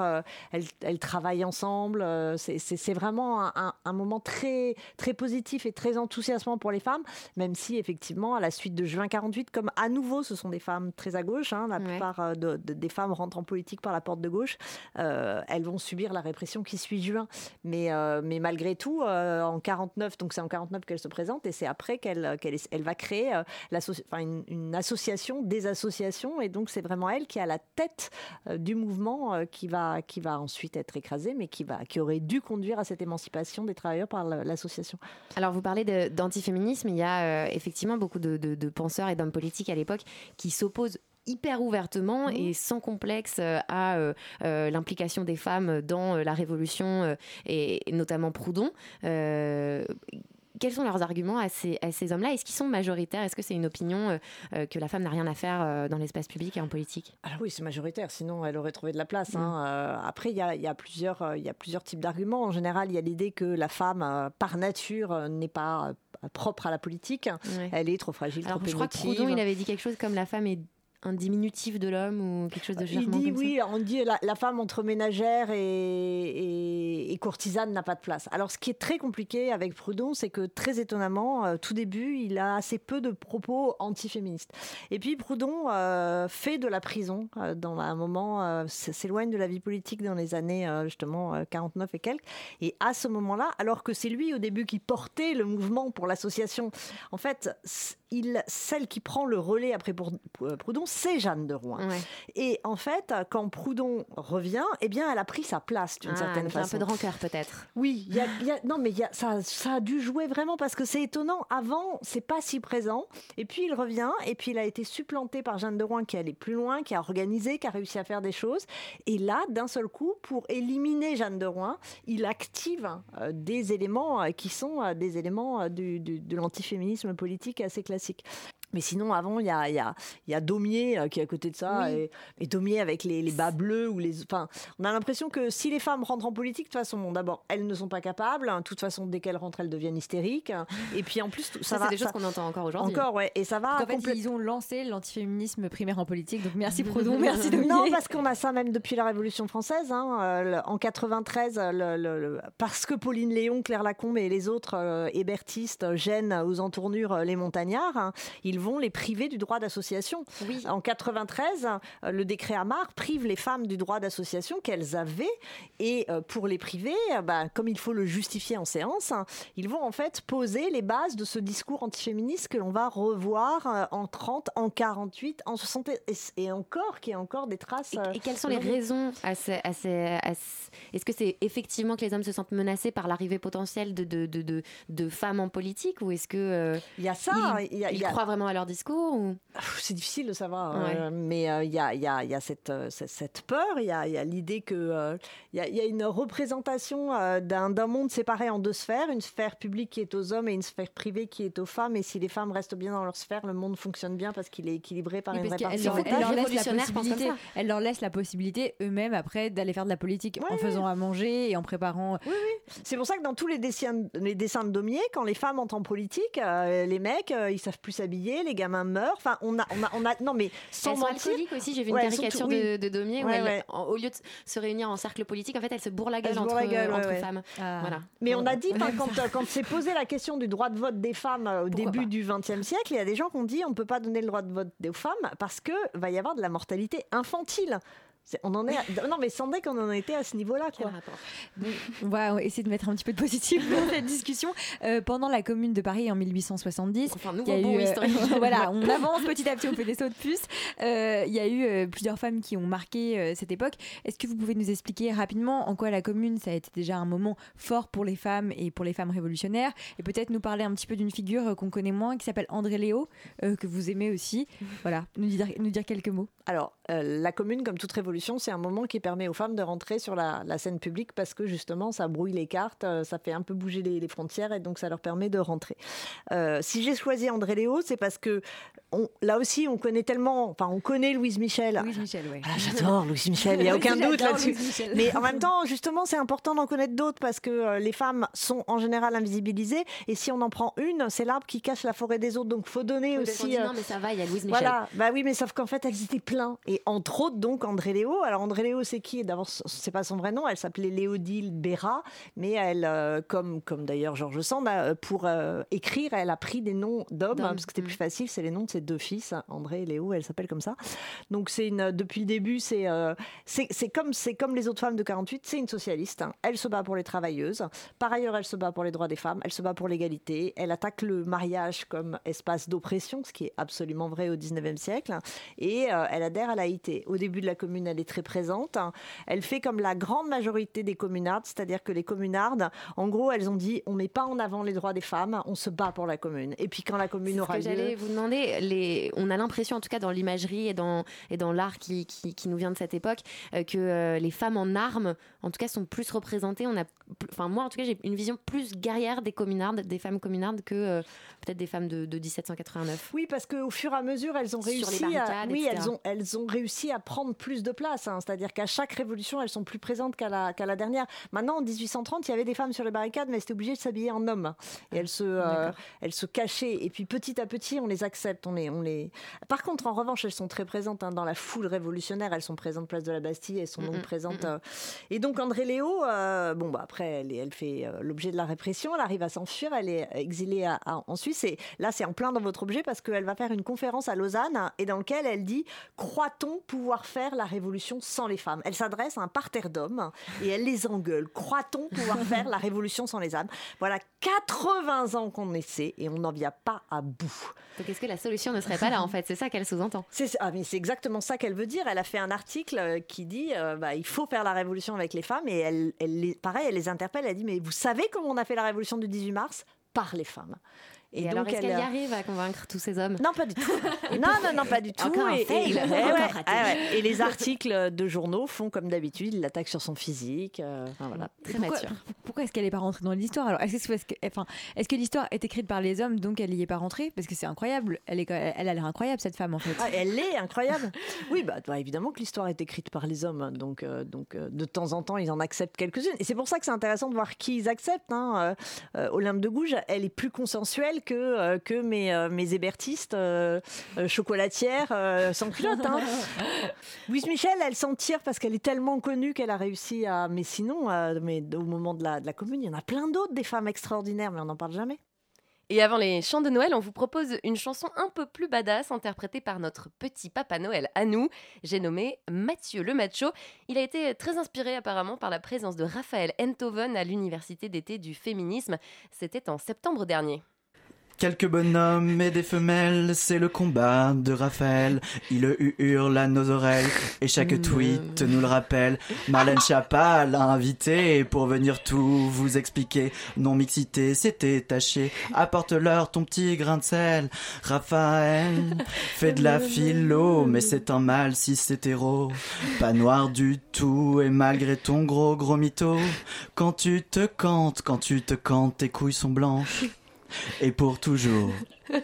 elles, elles travaillent ensemble. c'est- vraiment un, un- un moment très, très positif et très enthousiasmant pour les femmes. Même si, effectivement, à la suite de juin 48, comme à nouveau, ce sont des femmes très à gauche. hein, la plupart euh, de- de- des femmes rentrent en politique par la porte de gauche. euh, elles vont subir la répression qui suit juin. Mais, euh, mais malgré tout, euh, en 49, donc c'est en 49 qu'elle se présente et c'est après qu'elle elle va créer une, une association des associations et donc c'est vraiment elle qui est à la tête du mouvement qui, va, qui va ensuite être écrasé mais qui, va, qui aurait dû conduire à cette émancipation des travailleurs par la- l'association. Alors vous parlez d'antiféminisme, il y a euh, effectivement beaucoup de, de- de penseurs et d'hommes politiques à l'époque qui s'opposent hyper ouvertement et sans complexe euh, à euh, euh, l'implication des femmes dans la révolution euh, et, et notamment Proudhon. Quels sont leurs arguments à ces, à ces hommes-là? Est-ce qu'ils sont majoritaires? Est-ce que c'est une opinion euh, euh, que la femme n'a rien à faire euh, dans l'espace public et en politique? Alors oui, c'est majoritaire, sinon elle aurait trouvé de la place. hein. Euh, après, il y a, il y a plusieurs, il y a plusieurs types d'arguments. En général, il y a l'idée que la femme, par nature, n'est pas propre à la politique. Ouais. Elle est trop fragile, Alors trop je crois que. Proudhon, il avait dit quelque chose comme la femme est un diminutif de l'homme ou quelque chose de Il charmant dit comme ça. oui, on dit la, la femme entre ménagère et, et- et courtisane n'a pas de place. Alors ce qui est très compliqué avec Proudhon, c'est que très étonnamment, euh, tout début, il a assez peu de propos antiféministes. Et puis Proudhon euh, fait de la prison euh, dans un moment, euh, s'éloigne de la vie politique dans les années euh, justement euh, 49 et quelques. Et à ce moment-là, alors que c'est lui au début qui portait le mouvement pour l'association, en fait, il, celle qui prend le relais après Proudhon, c'est Jeanne de Rouen. Et en fait, quand Proudhon revient, eh bien, elle a pris sa place d'une Ah, certaine façon. un peu de rancœur peut-être. Oui, il y a- il y a- non, mais il y a- ça, ça a dû jouer vraiment parce que c'est étonnant. Avant, c'est pas si présent. Et puis il revient, et puis il a été supplanté par Jeanne de Rouen qui est allée plus loin, qui a organisé, qui a réussi à faire des choses. Et là, d'un seul coup, pour éliminer Jeanne de Rouen, il active euh, des éléments euh, qui sont euh, des éléments du- du- de l'antiféminisme politique assez classique. Mais sinon, avant, il y a, y a, y a Daumier euh, qui est à côté de ça, Oui. et, et Daumier avec les, les bas bleus. Ou les, enfin, on a l'impression que si les femmes rentrent en politique, de toute façon, bon, d'abord, elles ne sont pas capables. De toute façon, dès qu'elles rentrent, elles deviennent hystériques. Et puis en plus, tout- ça, Ça, va. c'est des choses qu'on entend encore aujourd'hui. Encore, ouais. Et ça va. Donc, en fait, ils ont lancé l'antiféminisme primaire en politique. Donc merci Proudhon, merci Daumier. Non, parce qu'on a ça même depuis la Révolution française. hein. Euh, en 93, euh, le- le- le- parce que Pauline Léon, Claire Lacombe et les autres euh, hébertistes gênent aux entournures les montagnards, hein, ils vont les priver du droit d'association. En 93, euh, le décret Amar prive les femmes du droit d'association qu'elles avaient. Et euh, pour les priver, euh, bah, comme il faut le justifier en séance, hein, ils vont en fait poser les bases de ce discours antiféministe que l'on va revoir en 30, en 48, en 60 et, encore, qui a encore des traces. Et quelles sont les raisons à ce- Est-ce que c'est effectivement que les hommes se sentent menacés par l'arrivée potentielle de, de, de, de, de femmes en politique ou est-ce que euh, il y a ça ils, il y a- il y a- croient vraiment à leur discours ou... C'est difficile de savoir, Ouais. euh, mais euh, il y, a, il y a- il y a cette, euh, cette- peur, il y a, il y a l'idée que euh, il y, a, il y a une représentation euh, d'un monde séparé en deux sphères, une sphère publique qui est aux hommes et une sphère privée qui est aux femmes. Et si les femmes restent bien dans leur sphère, le monde fonctionne bien parce qu'il est équilibré par Oui, une parce qu'elle répartition. leur, des elle leur laisse la possibilité, elle leur laisse la possibilité eux-mêmes après d'aller faire de la politique en faisant à manger et en préparant. Oui, oui. C'est pour ça que dans tous les dessins, les dessins de Daumier, quand les femmes entrent en politique, euh, les mecs, euh, ils savent plus s'habiller, les gamins meurent. Enfin, on a, on a, on a, non mais sans Elles sont mentir- alcooliques aussi. J'ai vu une Ouais, elles sont caricature tout- oui. de, de Daumier où Ouais, elle, ouais. en- au lieu de se réunir en cercle politique, en fait, elle se bourre la gueule Elles entre, bourrent la gueule, ouais, entre ouais. femmes. Ah. Voilà. Mais on a dit, quand, euh, quand s'est posé la question du droit de vote des femmes euh, au début du XXe siècle, il y a des gens qui ont dit on ne peut pas donner le droit de vote aux femmes parce que va y avoir de la mortalité infantile. On en est à- Non, mais sans dire qu'on en était à ce niveau-là. Quoi. Donc, on va essayer de mettre un petit peu de positif dans cette discussion. Euh, pendant la Commune de Paris en 1870, Enfin, il nouveau y a bond eu, euh, historique. voilà, on avance petit à petit, on fait des sauts de puce. Euh, il y a eu euh, plusieurs femmes qui ont marqué euh, cette époque. Est-ce que vous pouvez nous expliquer rapidement en quoi la Commune ça a été déjà un moment fort pour les femmes et pour les femmes révolutionnaires, et peut-être nous parler un petit peu d'une figure qu'on connaît moins qui s'appelle André Léo, euh, que vous aimez aussi. Voilà, nous dire, nous dire quelques mots. Alors, euh, la commune, comme toute révolution, c'est un moment qui permet aux femmes de rentrer sur la, la scène publique parce que justement, ça brouille les cartes, euh, ça fait un peu bouger les, les frontières et donc ça leur permet de rentrer. Euh, si j'ai choisi André Léo, c'est parce que on- là aussi, on connaît tellement, enfin, on connaît Louise Michel. Louise Michel, oui. Ah, J'adore Louise Michel, il n'y a aucun doute là-dessus. Mais en même temps, justement, c'est important d'en connaître d'autres parce que les femmes sont en général invisibilisées et si on en prend une, c'est l'arbre qui cache la forêt des autres. Donc, faut donner aussi. non, mais ça va, il y a Louise Michel. voilà, bah oui, mais sauf qu'en fait, elles étaient plein. Et entre autres, donc, André Léo. Alors, André Léo, c'est qui? D'abord, c'est pas son vrai nom. Elle s'appelait Léodile Béra. Mais elle, euh, comme, comme d'ailleurs Georges Sand, euh, pour euh, écrire, elle a pris des noms d'hommes, hein, parce que c'était plus facile. C'est les noms de ses deux fils, hein, André et Léo. Elle s'appelle comme ça. Donc, c'est une, depuis le début, c'est euh, c'est c'est comme, c'est comme les autres femmes de 48. C'est une socialiste. hein. Elle se bat pour les travailleuses. Par ailleurs, elle se bat pour les droits des femmes. Elle se bat pour l'égalité. Elle attaque le mariage comme espace d'oppression, ce qui est absolument vrai au 19e siècle. Et elle adhère à l'AIT. Au début de la commune, elle est très présente. Elle fait comme la grande majorité des communardes, c'est-à-dire que les communardes, en gros, elles ont dit on met pas en avant les droits des femmes, on se bat pour la commune. Et puis quand la commune C'est ce aura que lieu, j'allais vous demander. Les... On a l'impression, en tout cas dans l'imagerie et dans, et dans l'art qui, qui, qui nous vient de cette époque, euh, que euh, les femmes en armes, en tout cas, sont plus représentées. On a, enfin, moi, en tout cas, j'ai une vision plus guerrière des communardes, des femmes communardes, que euh, peut-être des femmes de, de 1789. Oui, parce qu'au fur et à mesure, elles ont Sur les réussi à, oui, etc. elles ont, elles ont réussi à prendre plus de place. hein. C'est-à-dire qu'à chaque révolution, elles sont plus présentes qu'à la, la dernière. Maintenant, en 1830, il y avait des femmes sur les barricades, mais elles étaient obligées de s'habiller en homme. Et elles se, euh, elles se cachaient. Et puis petit à petit, on les accepte. On les, on les... Par contre, en revanche, elles sont très présentes hein, dans la foule révolutionnaire. Elles sont présentes place de la Bastille. Elles sont donc présentes. euh, Et donc André Léo, euh, bon bah après, elle, elle fait l'objet de la répression. Elle arrive à s'enfuir. Elle est exilée à- à- en Suisse. Et là, c'est en plein dans votre objet parce qu'elle va faire une conférence à Lausanne et dans laquelle elle dit croit-on pouvoir faire la révolution sans les femmes? Elle s'adresse à un parterre d'hommes et elle les engueule. Croit-on pouvoir faire la révolution sans les âmes? Voilà 80 ans qu'on essaie et on n'en vient pas à bout. Donc, est-ce que la solution ne serait pas là, en fait? C'est ça qu'elle sous-entend. C'est ah, mais c'est exactement ça qu'elle veut dire. Elle a fait un article euh, qui dit euh, bah, il faut faire la révolution avec les femmes et elle, elle les, pareil, elle les interpelle. Elle dit mais vous savez comment on a fait la révolution du 18 mars? Par les femmes. Et, alors, est-ce elle, qu'elle y arrive à convaincre tous ces hommes? Non, pas du tout. non, non, non, pas du tout. Encore un et, fail. et- Encore eh ouais, ah ouais. Et les articles de journaux font comme d'habitude, ils l'attaquent sur son physique. euh, enfin, voilà. Très pourquoi, mature. Pourquoi est-ce qu'elle n'est pas rentrée dans l'histoire? Alors, est-ce que, c'est parce que, enfin, est-ce que l'histoire est écrite par les hommes, donc elle n'y est pas rentrée? Parce que c'est incroyable. Elle, est, elle a l'air incroyable, cette femme, en fait. Ah, elle est incroyable. Oui, bah, bah, évidemment que l'histoire est écrite par les hommes, donc, euh, donc euh, de temps en temps ils en acceptent quelques-unes. Et c'est pour ça que c'est intéressant de voir qui ils acceptent. Hein. Olympe de Gouges, elle est plus consensuelle que, euh, que mes, euh, mes hébertistes euh, chocolatières sans culotte. Hein. Louise Michel, elle s'en tire parce qu'elle est tellement connue qu'elle a réussi à. Mais sinon, mais au moment de la, de la commune, il y en a plein d'autres, des femmes extraordinaires, mais on n'en parle jamais. Et avant les chants de Noël, on vous propose une chanson un peu plus badass interprétée par notre petit papa Noël à nous. J'ai nommé Mathieu le Macho. Il a été très inspiré apparemment par la présence de Raphaël Enthoven à l'université d'été du féminisme. C'était en septembre dernier. Quelques bonhommes et des femelles, c'est le combat de Raphaël. Il hurle à nos oreilles et chaque tweet nous le rappelle. Marlène Schiappa l'a invité pour venir tout vous expliquer. Non mixité, c'était taché. Apporte-leur ton petit grain de sel. Raphaël fait de la philo, mais c'est un mal si c'est héros. Pas noir du tout et malgré ton gros gros mytho, quand tu te cantes, quand tu te cantes, tes couilles sont blanches. Et pour toujours.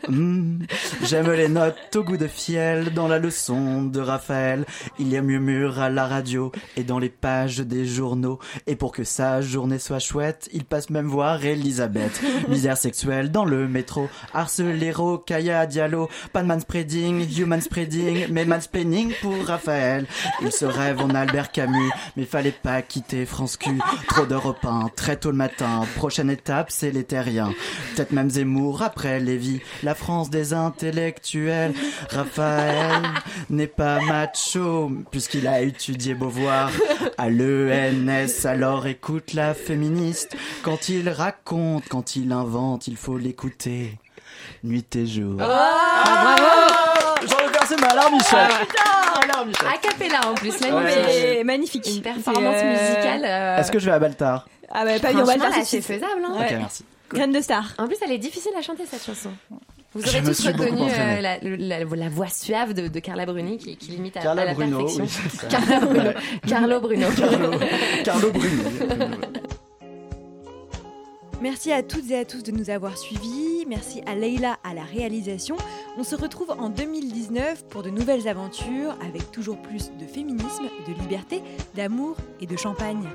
Hmm, J'aime les notes au goût de fiel dans la leçon de Raphaël. Il y a murmure à la radio et dans les pages des journaux. Et pour que sa journée soit chouette, il passe même voir Elisabeth. Misère sexuelle dans le métro. Arcelero, Kaya Diallo. Pas de manspreading, human spreading, mais mansplaining pour Raphaël. Il se rêve en Albert Camus, mais fallait pas quitter France Q. Trop d'Europe 1, très tôt le matin. Prochaine étape, c'est les terriens. Peut-être même Zemmour après Lévy. La France des intellectuels. Raphaël n'est pas macho, puisqu'il a étudié Beauvoir à l'ENS. Alors écoute la féministe. Quand il raconte, quand il invente, il faut l'écouter. Nuit et jour. Ah, bravo J'en ai percé ma alarme, Michel. Ah. A cappella en plus, là, Ouais. magnifique. Une performance euh, musicale. euh, Est-ce que je vais à Baltar? Ah bah franchement, Baltar, c'est faisable. Hein. Ok, merci. Graine de star. En plus, elle est difficile à chanter cette chanson. Vous aurez tous reconnu euh, la, la- la voix suave de, de Carla Bruni qui, qui limite à, Carla à la Bruno, perfection. oui. Carla Bruno. Ouais. Carlo Bruno. Carlo, Carlo Bruno. Merci à toutes et à tous de nous avoir suivis. Merci à Leïla à la réalisation. On se retrouve en 2019 pour de nouvelles aventures avec toujours plus de féminisme, de liberté, d'amour et de champagne.